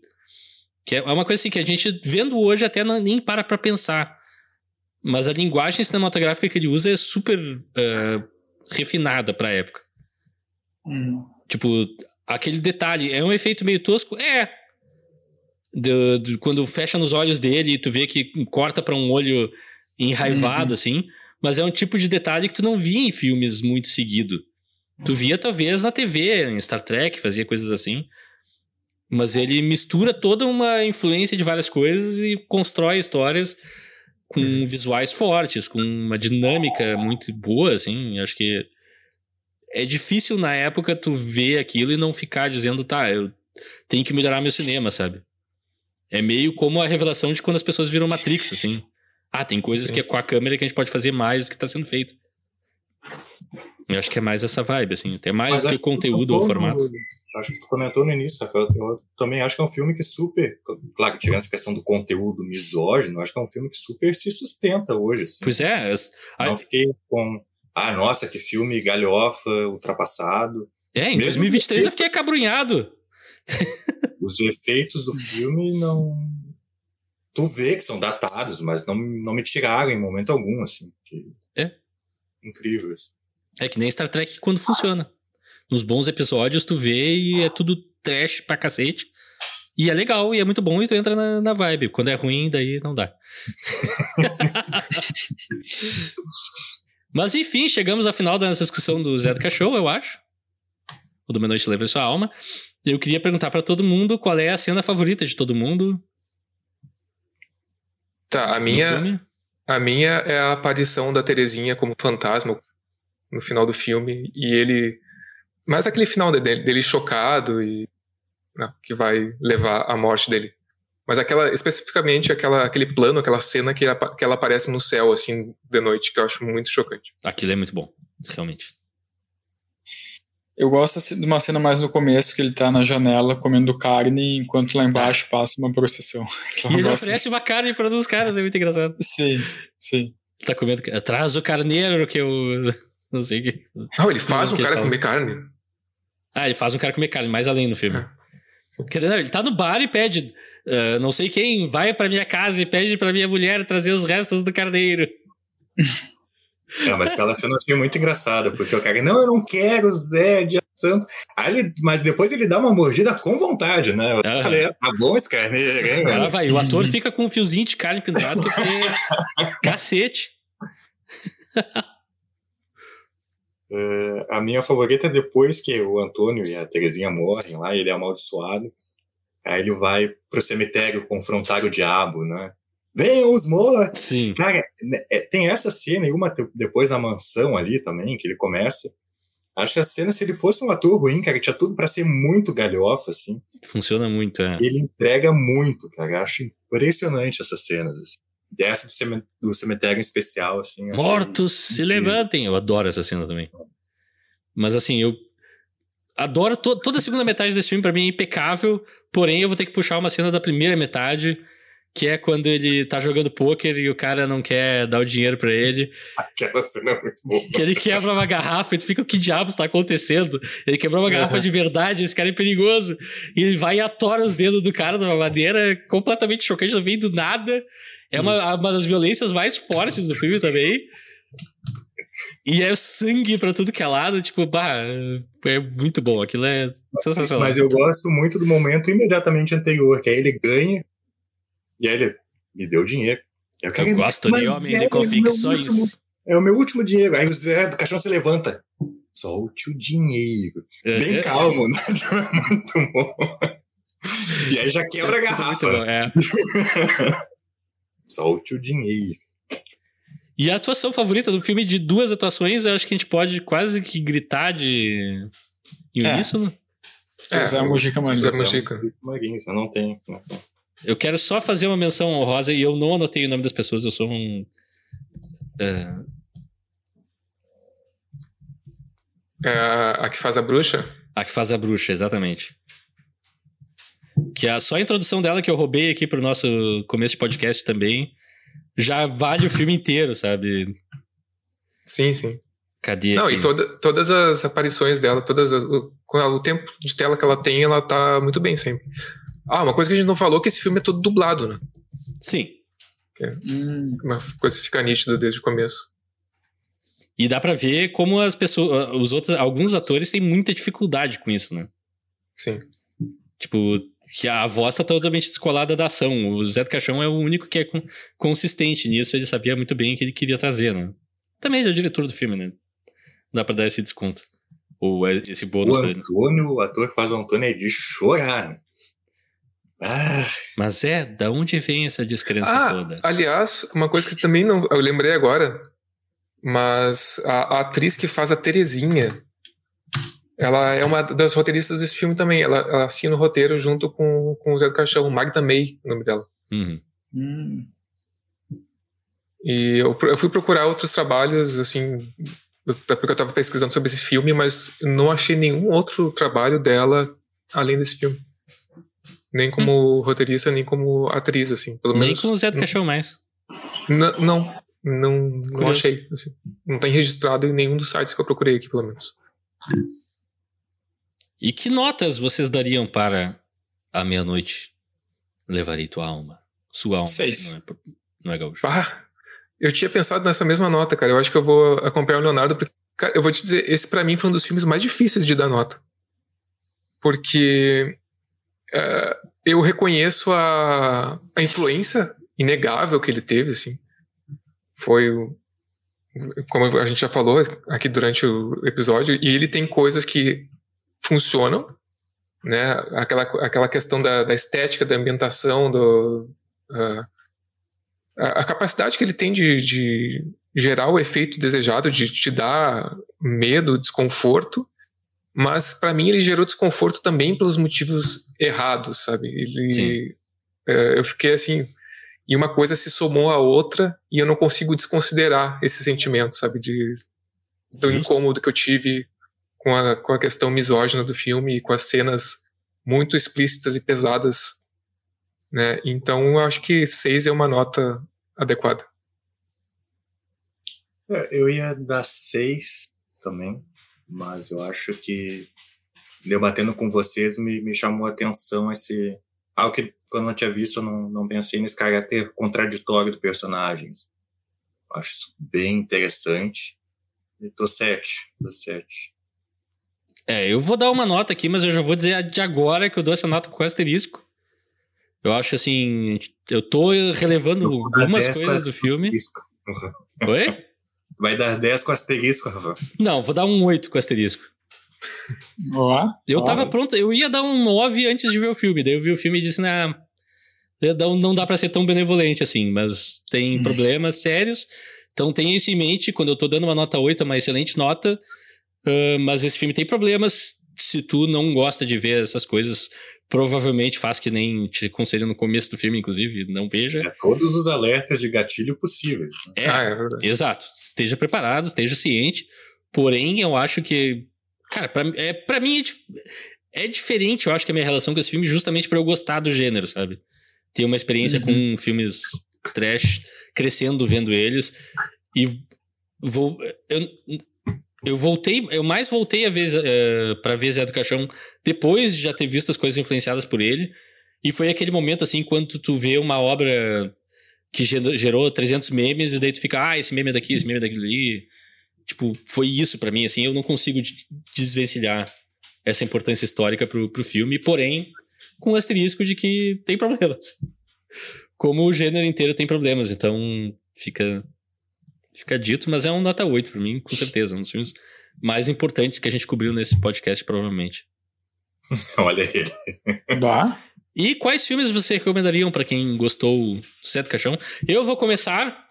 que é uma coisa assim que a gente, vendo hoje, até não- nem para pra pensar. Mas a linguagem cinematográfica que ele usa é super ah, refinada pra época. Hum. Tipo, aquele detalhe, é um efeito meio tosco? É. Do- do- quando fecha nos olhos dele e tu vê que corta pra um olho enraivado, assim. Mas é um tipo de detalhe que tu não via em filmes muito seguido. Tu via, talvez, na TV, em Star Trek, fazia coisas assim. Mas ele mistura toda uma influência de várias coisas e constrói histórias com visuais fortes, com uma dinâmica muito boa, assim. Acho que é difícil na época tu ver aquilo e não ficar dizendo, tá, eu tenho que melhorar meu cinema, sabe? É meio como a revelação de quando as pessoas viram Matrix, assim. Ah, tem coisas Sim. que é com a câmera que a gente pode fazer mais do que tá sendo feito. Eu acho que é mais essa vibe, assim. Até mais do que o conteúdo ou o formato. no- acho que tu comentou no início, Rafael. Eu também acho que é um filme que super. Claro, tirando essa questão do conteúdo misógino, acho que é um filme que super se sustenta hoje. Assim. Pois é. a- Não fiquei com. Ah, nossa, que filme galhofa, ultrapassado. é, em Mesmo 2023 que- eu fiquei acabrunhado. Os efeitos do filme não. Tu vê que são datados, mas não, não me tiraram em momento algum, assim. que- É. Incrível isso. É que nem Star Trek quando funciona. Nos bons episódios tu vê e é tudo trash pra cacete. E é legal, e é muito bom, e tu entra na, na vibe. Quando é ruim, daí não dá. Mas enfim, chegamos ao final da nossa discussão do Zé do Cachorro, eu acho. O do Noite Leva Sua Alma. Eu queria perguntar pra todo mundo qual é a cena favorita de todo mundo. tá a no minha. A minha é a aparição da Terezinha como fantasma no final do filme e ele mais aquele final dele, dele chocado e né, que vai levar à morte dele. Mas aquela especificamente aquela aquele plano, aquela cena que, apa- que ela aparece no céu assim de noite que eu acho muito chocante. Aquilo é muito bom, realmente. Eu gosto assim, de uma cena mais no começo, que ele tá na janela comendo carne, enquanto lá embaixo passa uma procissão. E ele oferece uma carne para um dos caras, é muito engraçado. Sim, sim. Tá comendo. Traz o carneiro que eu. Não sei o que. Não, ele faz Não, um cara fala. comer carne. Ah, ele faz um cara comer carne, mais além no filme. É. Não, ele tá no bar e pede. ah, não sei quem, vai pra minha casa e pede pra minha mulher trazer os restos do carneiro. É, mas aquela cena eu achei muito engraçada, porque o cara, não, eu não quero Zé de Santo. Aí ele, mas depois ele dá uma mordida com vontade, né? Eu Aham. falei, tá bom esse carneiro, hein, mano? vai, o ator fica com um fiozinho de carne pendurado porque. Cacete. É, a minha favorita é depois que o Antônio e a Terezinha morrem lá, ele é amaldiçoado. Aí ele vai pro cemitério confrontar o diabo, né? Venham os mortos! Sim. Cara, né, é, tem essa cena e uma depois na mansão ali também, que ele começa. Acho que a cena, se ele fosse um ator ruim, cara, tinha tudo pra ser muito galhofa, assim. Funciona muito, é. Ele entrega muito, cara. Acho impressionante essas cenas. Assim. E essa do, cemitério em especial, assim. Mortos se incrível. levantem. Eu adoro essa cena também. Mas assim, eu adoro to toda a segunda metade desse filme, pra mim é impecável. Porém, eu vou ter que puxar uma cena da primeira metade, que é quando ele tá jogando pôquer e o cara não quer dar o dinheiro pra ele. Aquela cena é muito boa. Que ele quebra uma garrafa e tu fica, o que diabos tá acontecendo? Ele quebrou uma garrafa Uhum. de verdade, esse cara é perigoso. E ele vai e atora os dedos do cara de uma maneira completamente chocante, não vem do nada. É uma, uma das violências mais fortes do filme também. E é sangue pra tudo que é lado, tipo, bah, é muito bom. Aquilo é sensacional. Mas eu gosto muito do momento imediatamente anterior, que aí ele ganha e aí ele me deu dinheiro. Eu, Eu gosto de homem é de o convicções. último- É o meu último dinheiro. Aí o Zé do caixão se levanta. Solte o dinheiro. Bem É, calmo, né? É muito bom. E aí já quebra a é garrafa. bom, é. Solte o dinheiro. E a atuação favorita do filme, de duas atuações, eu acho que a gente pode quase que gritar de. É. uníssono. É, Zé Mujica Marins. Zé Mujica. Marins, eu não tenho. Não tenho. Eu quero só fazer uma menção honrosa e eu não anotei o nome das pessoas, eu sou um. é, É a a que faz a bruxa? a que faz a bruxa, exatamente. Que a, só a introdução dela que eu roubei aqui pro nosso começo de podcast também já vale o filme inteiro, sabe? Sim, sim. Cadê Não, aqui? e toda, todas as aparições dela, todas o, o tempo de tela que ela tem, ela tá muito bem sempre. Ah, uma coisa que a gente não falou é que esse filme é todo dublado, né? Sim. Hum, Uma coisa que fica nítida desde o começo. E dá pra ver como as pessoas, os outros, alguns atores têm muita dificuldade com isso, né? Sim. Tipo, que a voz tá totalmente descolada da ação. O Zé do Caixão é o único que é con- consistente nisso, ele sabia muito bem o que ele queria trazer, né? Também ele é o diretor do filme, né? Dá pra dar esse desconto. Ou é esse bônus O pra ele. Antônio, o ator que faz o Antônio é de chorar. né? Ah, Mas é, da onde vem essa descrença Ah, toda? aliás, uma coisa que também não, eu lembrei agora, mas a, a atriz que faz a Terezinha, ela é uma das roteiristas desse filme também. Ela, ela assina o roteiro junto com, com o Zé do Caixão, Magda May, o nome dela. Uhum. hum. E eu, eu fui procurar outros trabalhos, assim, até porque eu estava pesquisando sobre esse filme, mas não achei nenhum outro trabalho dela além desse filme. Nem como roteirista, nem como atriz, assim. Pelo Nem menos. com o Zé do Caixão mais. Não, não, não achei. assim. Não tem registrado em nenhum dos sites que eu procurei aqui, pelo menos. E que notas vocês dariam para A Meia-Noite? Levarei tua alma. Sua alma. Seis. Não é, não é gaúcho. Eu tinha pensado nessa mesma nota, cara. Eu acho que eu vou acompanhar o Leonardo, porque, cara, eu vou te dizer, esse pra mim foi um dos filmes mais difíceis de dar nota. Porque eh, eu reconheço a, a influência inegável que ele teve, assim. Foi, o- como a gente já falou aqui durante o episódio, e ele tem coisas que funcionam, né? Aquela, aquela questão da, da estética, da ambientação, do, ah, a, a capacidade que ele tem de, de gerar o efeito desejado, de te dar medo, desconforto, mas para mim ele gerou desconforto também pelos motivos errados, sabe? Ele, Sim. eh, eu fiquei assim, e uma coisa se somou à outra e eu não consigo desconsiderar esse sentimento, sabe? De do Justo. incômodo que eu tive com a, com a questão misógina do filme e com as cenas muito explícitas e pesadas, né? Então eu acho que seis é uma nota adequada. é, eu ia dar seis também, mas eu acho que debatendo com vocês me, me chamou a atenção esse. Algo que quando eu não tinha visto eu não, não pensei nesse caráter contraditório do personagem. Eu acho isso bem interessante. E tô sete, tô sete. É, eu vou dar uma nota aqui, mas eu já vou dizer de agora que eu dou essa nota com asterisco. Eu acho assim. Eu tô relevando algumas 10 com coisas do filme. Oi? Vai dar 10 com asterisco, Rafa. Não, vou dar um 8 com asterisco. Ó, Eu ó. tava pronto, eu ia dar um 9 antes de ver o filme. Daí eu vi o filme e disse, não não dá pra ser tão benevolente assim, mas tem problemas sérios. Então tenha isso em mente, quando eu tô dando uma nota 8, é uma excelente nota. ah, mas esse filme tem problemas. Se tu não gosta de ver essas coisas, provavelmente faz que nem te aconselho no começo do filme, inclusive, não veja. É todos os alertas de gatilho possíveis. É, Ah, é verdade. Exato. Esteja preparado, esteja ciente. Porém, eu acho que. Cara, pra, é, pra mim é, é diferente, eu acho que a minha relação com esse filme, justamente pra eu gostar do gênero, sabe? Ter uma experiência com filmes trash, crescendo vendo eles. E vou. Eu, eu voltei, eu mais voltei a ver eh, pra ver Zé do Caixão depois de já ter visto as coisas influenciadas por ele. E foi aquele momento, assim, quando tu vê uma obra que gerou- gerou 300 memes e daí tu fica, ah, esse meme é daqui, esse meme é dali. Tipo, foi isso pra mim, assim, eu não consigo de- desvencilhar essa importância histórica pro, pro filme, porém, com o asterisco de que tem problemas. Como o gênero inteiro tem problemas, então fica fica dito, mas é um nota 8 pra mim, com certeza, um dos filmes mais importantes que a gente cobriu nesse podcast, provavelmente. Olha ele. Bah. E quais filmes você recomendariam pra quem gostou do do Caixão? Eu vou começar.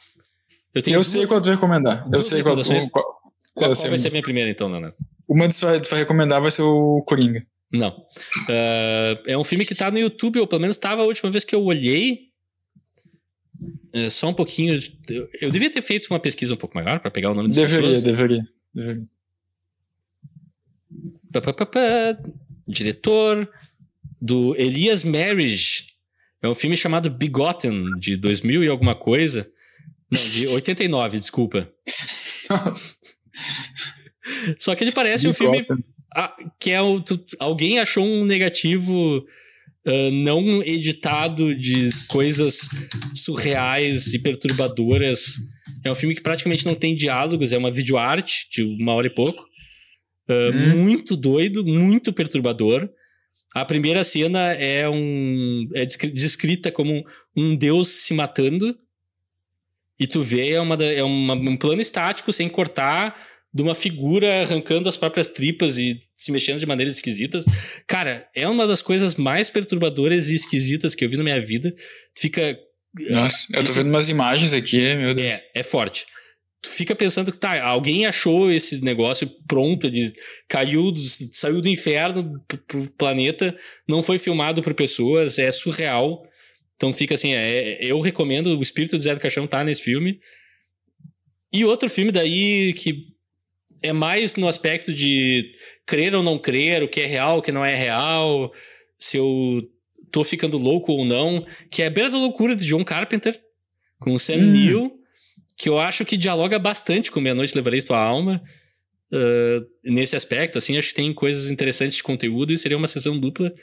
Eu tenho Eu duas- sei qual tu vai recomendar. Eu sei qual, qual, Qual, qual sei. vai ser a minha primeira, então, Leonardo? Uma que tu vai, tu vai recomendar vai ser o Coringa. Não. Uh, é um filme que tá no YouTube, ou pelo menos estava a última vez que eu olhei. É, só um pouquinho. Eu, eu, devia ter feito uma pesquisa um pouco maior para pegar o nome das deveria, pessoas. Deveria, deveria. Diretor do Elias Marriage. É um filme chamado Begotten, de 2000 e alguma coisa. Não, de 89, desculpa. Nossa. Só que ele parece um filme ah, que é o, tu, alguém achou um negativo uh, não editado de coisas surreais e perturbadoras. É um filme que praticamente não tem diálogos, é uma videoarte de uma hora e pouco. Uh, hum. Muito doido, muito perturbador. A primeira cena é um é descrita como um deus se matando. E tu vê é, uma, é uma, um plano estático sem cortar de uma figura arrancando as próprias tripas e se mexendo de maneiras esquisitas. Cara, é uma das coisas mais perturbadoras e esquisitas que eu vi na minha vida. Fica. Nossa, eu tô vendo umas imagens aqui, meu Deus. É, é forte. Tu fica pensando que tá, alguém achou esse negócio pronto, ele caiu, do, saiu do inferno pro planeta, não foi filmado por pessoas, é surreal. Então fica assim, é, eu recomendo, o espírito do Zé do Caixão tá nesse filme. E outro filme daí que é mais no aspecto de crer ou não crer, o que é real, o que não é real, se eu tô ficando louco ou não, que é a Beira da Loucura de John Carpenter, com o Sam hum. Neill, que eu acho que dialoga bastante com Meia Noite Levarei Tua Alma, uh, nesse aspecto, assim, acho que tem coisas interessantes de conteúdo e seria uma sessão dupla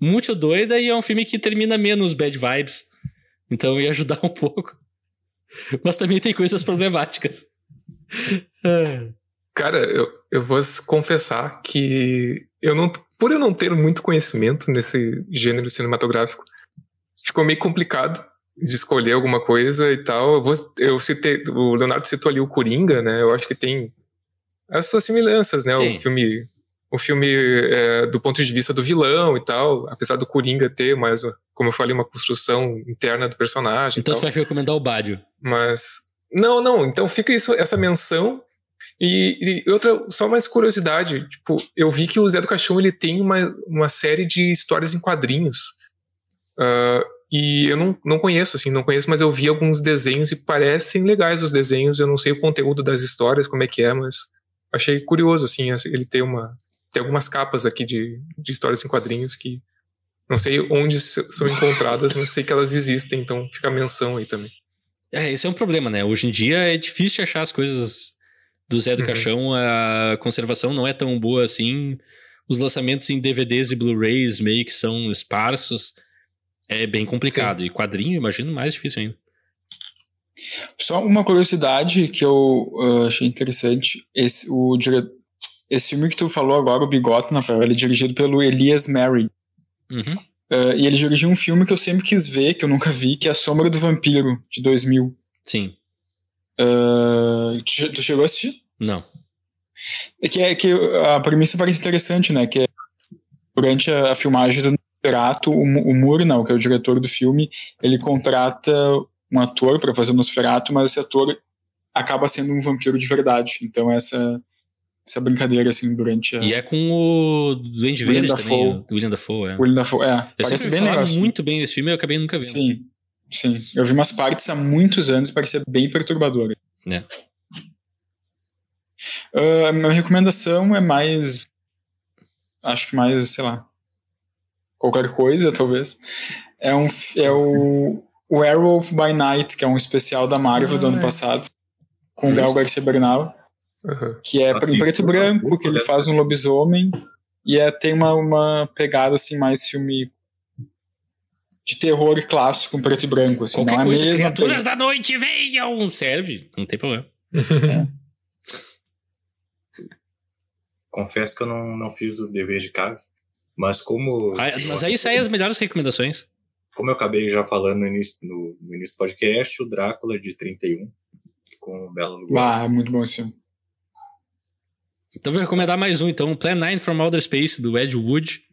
muito doida e é um filme que termina menos bad vibes, então ia ajudar um pouco. Mas também tem coisas problemáticas. Cara, eu, eu vou confessar que eu não, por eu não ter muito conhecimento nesse gênero cinematográfico, ficou meio complicado de escolher alguma coisa e tal. Eu, vou, eu citei, o Leonardo citou ali o Coringa, né? Eu acho que tem as suas semelhanças, né? O filme, o filme é, do ponto de vista do vilão e tal, apesar do Coringa ter mais, como eu falei, uma construção interna do personagem. Então tu vai recomendar o Bádio. Mas não, não. Então fica isso, essa menção e, e, outra, só mais curiosidade, tipo, eu vi que o Zé do Caixão ele tem uma, uma série de histórias em quadrinhos. Uh, e eu não, não conheço, assim, não conheço, mas eu vi alguns desenhos e parecem legais os desenhos. Eu não sei o conteúdo das histórias, como é que é, mas achei curioso, assim, ele tem uma. Tem algumas capas aqui de, de histórias em quadrinhos que não sei onde são encontradas, mas sei que elas existem, então fica a menção aí também. É, esse é um problema, né? Hoje em dia é difícil achar as coisas do Zé do uhum. Caixão, a conservação não é tão boa assim. Os lançamentos em DVDs e Blu-rays meio que são esparsos. É bem complicado. Sim. E quadrinho, imagino, mais difícil ainda. Só uma curiosidade que eu uh, achei interessante. Esse, o dire... esse filme que tu falou agora, o Bigote, Rafael, ele é dirigido pelo Elias Mary. Uhum. Uh, e ele dirigiu um filme que eu sempre quis ver, que eu nunca vi, que é A Sombra do Vampiro, de 2000. Sim. Uh, tu, tu, chegou a assistir? Não. É que, é que a premissa parece interessante, né? Que é, durante a, a filmagem do Nosferatu, o, o Murnau, que é o diretor do filme, ele contrata um ator para fazer o Nosferatu, mas esse ator acaba sendo um vampiro de verdade. Então essa essa brincadeira assim durante a... E é com o Duende Verde também, o William Dafoe, é. William Dafoe, é. Eu parece bem legal. muito bem desse filme, eu acabei nunca vendo. Sim. Sim, eu vi umas partes há muitos anos e parecia bem perturbadora. É. Uh, a minha recomendação é mais. Acho que mais, sei lá. Qualquer coisa, talvez. É, um, é o Werewolf by Night, que é um especial da Marvel ah, do ano é. passado, com o Gal Garcia Bernal. Uhum. Que é em preto e branco, que ele faz um lobisomem. E é, tem uma, uma pegada assim, mais filme de terror clássico, preto e branco. Assim, Qualquer não é coisa, mesma criaturas da noite venham! Serve, não tem problema. É. Confesso que eu não, não fiz o dever de casa, mas como... Ah, mas aí saem as melhores recomendações. Como eu acabei já falando no início, no, no início do podcast, o Drácula de 31, com o Bela Lugosi. Ah, muito bom esse filme. Então vou recomendar mais um, então, Plan 9 from Outer Space, do Ed Wood.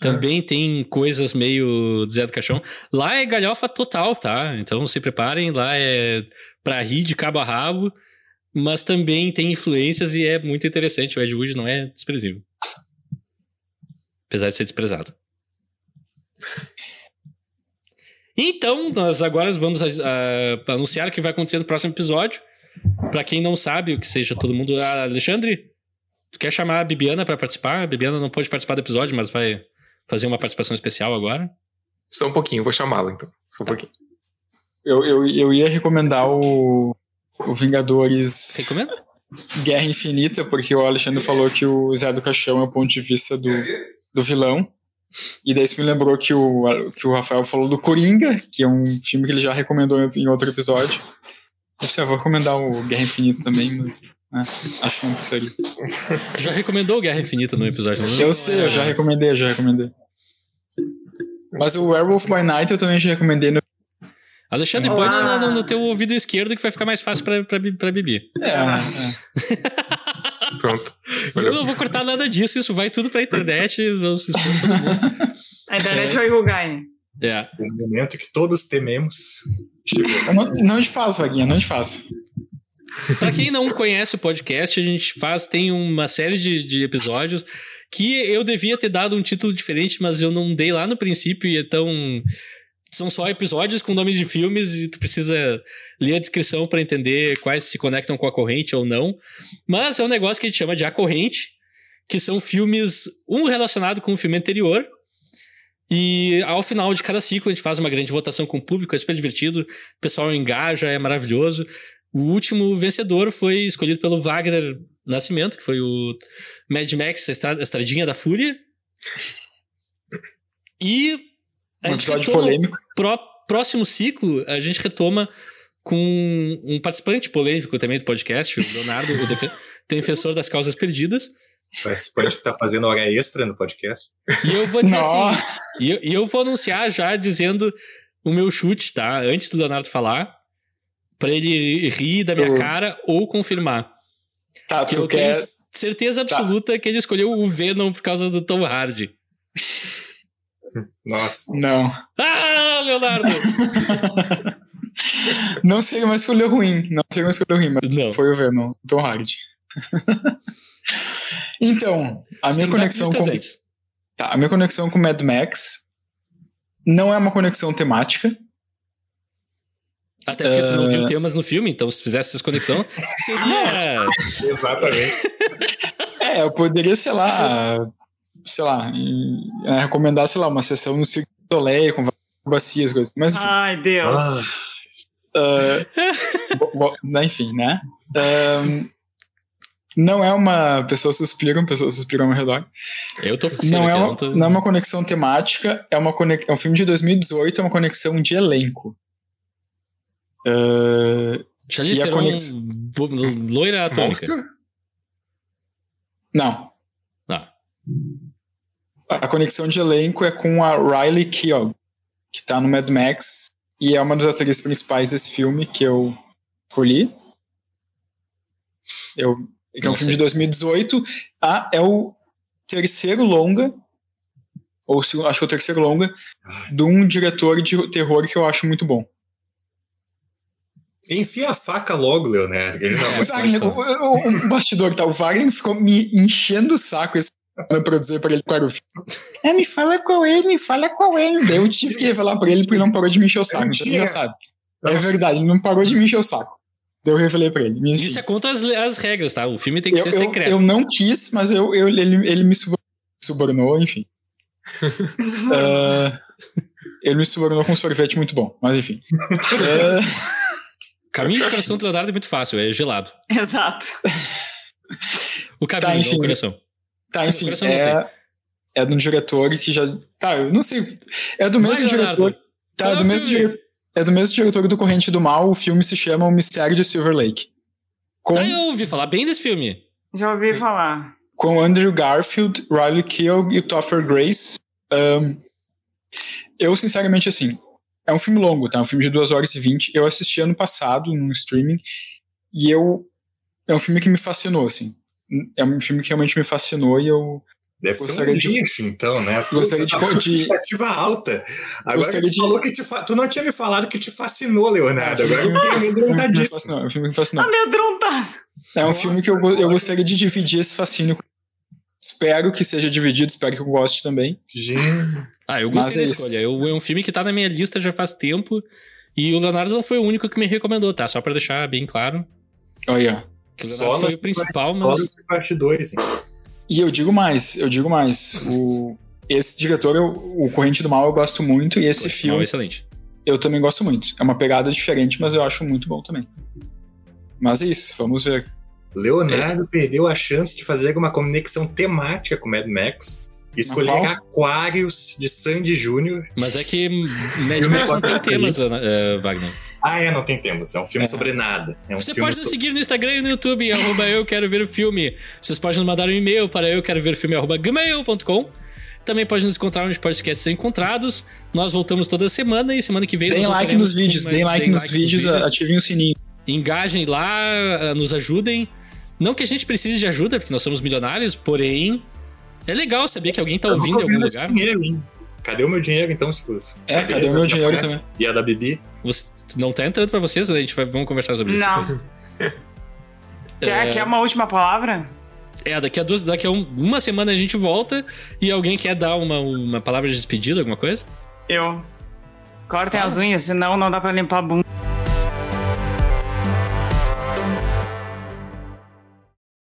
Também é. tem coisas meio Zé do Caixão. Lá é galhofa total, tá? Então se preparem, lá é pra rir de cabo a rabo, mas também tem influências e é muito interessante. O Ed Wood não é desprezível. apesar de ser desprezado. Então, nós agora vamos a, a, anunciar o que vai acontecer no próximo episódio. Para quem não sabe, o que seja todo mundo. Ah, Alexandre, tu quer chamar a Bibiana para participar? A Bibiana não pode participar do episódio, mas vai fazer uma participação especial agora. Só um pouquinho, vou chamá-la então. Só um Tá. pouquinho. Eu, eu, eu ia recomendar o, o Vingadores Recomenda? Guerra Infinita, porque o Alexandre falou que o Zé do Caixão é o ponto de vista do, do vilão. E daí isso me lembrou que o, que o Rafael falou do Coringa, que é um filme que ele já recomendou em outro- episódio. Eu ah, vou recomendar o Guerra Infinita também, mas né. Tu já recomendou Guerra Infinita no episódio, não? Eu sei, eu já recomendei, eu já recomendei. Mas o Werewolf by Night eu também já recomendei no. Alexandre, Olá. põe no, no, no teu ouvido esquerdo que vai ficar mais fácil pra, pra, pra Bibi. É, é. Pronto. Eu Valeu. não vou cortar nada disso, isso vai tudo pra internet. Vamos se. A internet vai julgar, hein? É. O momento que todos tememos chegou. Eu não, não te faço, Vaguinha, não te faço. Pra quem não conhece o podcast, a gente faz, tem uma série de, de episódios que eu devia ter dado um título diferente, mas eu não dei lá no princípio e então são só episódios com nomes de filmes e tu precisa ler a descrição pra entender quais se conectam com a corrente ou não. Mas é um negócio que a gente chama de A Corrente, que são filmes um relacionado com o filme anterior. E ao final de cada ciclo a gente faz uma grande votação com o público, é super divertido, o pessoal engaja, é maravilhoso. O último vencedor foi escolhido pelo Wagner Nascimento, que foi o Mad Max, a Estra- a Estradinha da Fúria. E a Um gente episódio polêmico. pró- próximo ciclo, a gente retoma com um participante polêmico também do podcast, o Leonardo, o defe- defensor das causas perdidas. Participante que tá fazendo hora extra no podcast. E eu vou dizer Não. assim, e eu, e eu vou anunciar já dizendo o meu chute, tá? Antes do Leonardo falar, pra ele rir da minha Eu- cara ou confirmar. Tá, Que tu eu quer. tenho certeza absoluta que ele escolheu o Venom por causa do Tom Hardy. Nossa. Não. Ah, Leonardo! Não seria uma escolha ruim. Não seria uma escolha ruim, mas Não. foi o Venom, Tom Hardy. então, a minha conexão com. antes. Tá, a minha conexão com Mad Max não é uma conexão temática. Até porque tu não viu temas no filme, então se fizesse essa conexão, seria. Exatamente. É, eu poderia, sei lá, sei lá, em- é, recomendar, sei lá, uma sessão no Cirque du Soleil com várias bacias, coisas. Mas, enfim, Ai, Deus. Ah, ah, bo- bo- enfim, né? Não é uma. Pessoas suspiram, pessoas suspiram ao redor. Eu tô fazendo Não é, uma, não tô- não é uma conexão temática, é, uma conex, é um filme de 2018, é uma conexão de elenco. Charlize e a Theron, conex- loira atômica. Não. Ah, A conexão de elenco é com a Riley Keough, que tá no Mad Max e é uma das atrizes principais desse filme que eu escolhi. Eu, que é um Não filme sei. de 2018. Ah, é o terceiro longa, ou se- acho que é o terceiro longa, de um diretor de terror que eu acho muito bom. Enfia a faca logo, Leonardo. que ele não É, Wagner, o, o- o bastidor tá, o Wagner ficou me enchendo o saco esse pra dizer pra ele qual era o filme. É, me fala qual é, me fala qual é. Daí eu tive que revelar pra ele porque ele não parou de me encher o saco. Então ele já sabe. É verdade, ele não parou de me encher o saco. Daí eu revelei pra ele. Isso é contra as, as regras, tá? O filme tem que eu, ser eu- secreto. eu não quis, mas eu, eu- ele, ele me subornou, enfim. Ah, ele me subornou com um sorvete muito bom, mas enfim. Ah, Caminho do coração do Leonardo é muito fácil, é gelado. Exato. O caminho, enfim. não o coração. Tá, enfim, coração é, é de um diretor que já. Tá, eu não sei. É do mesmo Vai, diretor. Tá, é do mesmo diretor. É do mesmo diretor do Corrente do Mal, o filme se chama O Mistério de Silver Lake. Com, Ah, eu ouvi falar bem desse filme. Já ouvi falar. com Andrew Garfield, Riley Keough e o Topher Grace. Ahn, eu, sinceramente, assim, é um filme longo, tá? É um filme de 2 horas e 20. Eu assisti ano passado num streaming e eu. É um filme que me fascinou, assim. É um filme que realmente me fascinou e eu Deve ser um Gostaria de- lixo, então, né? Gostaria de- Putz, tá de- expectativa alta. Agora Gostaria que tu de- falou que te fa... Tu não tinha me falado que te fascinou, Leonardo. Agora eu fiquei É um filme que me amedrontadíssimo. É um filme que me fascinou. Amedrontado. É um Nossa, filme que eu, eu gostaria de dividir esse fascínio. com- Espero que seja dividido, espero que eu goste também. Gente, Ah, eu Mas gostei é da isso. escolha. Eu, é um filme que tá na minha lista já faz tempo. E o Leonardo não foi o único que me recomendou, tá? Só pra deixar bem claro. Olha. Que o Só Leonardo foi nas o principal, Só mas. nessa parte 2, hein? E eu digo mais, eu digo mais. O, esse diretor, eu- o Corrente do Mal, eu gosto muito, e esse Não, filme excelente. eu também gosto muito. É uma pegada diferente, mas eu acho muito bom também. Mas é isso, vamos ver. Leonardo perdeu a chance de fazer uma conexão temática com Mad Max. Escolher? Aquários de Sandy Júnior. Mas é que Mad Max não tem temas, eh, Wagner. Ah, é, não tem temas. É um filme É. sobre nada. É um Você filme pode nos sobre... seguir no Instagram e no YouTube, arroba eu quero ver o filme. Vocês podem nos mandar um e-mail para eu quero ver o filme, arroba gmail.com. Também pode nos encontrar onde podcasts são encontrados. Nós voltamos toda semana e semana que vem Deem like nos vídeos, deem like nos vídeos, vídeos. ativem o sininho. Engajem lá, ah, nos ajudem. Não que a gente precise de ajuda, porque nós somos milionários, porém, é legal saber que alguém tá ouvindo em algum vi esse lugar. dinheiro, hein? Cadê o meu dinheiro, então, escuso? É, cadê o meu dinheiro também? E a da Bibi? Você, não tá entrando pra vocês, a gente vai, vamos conversar sobre isso Não. Quer, quer uma última palavra? É, daqui a, duas, daqui a um- uma semana a gente volta e alguém quer dar uma, uma palavra de despedida, alguma coisa? Eu. Cortem as unhas, senão não dá pra limpar a bunda.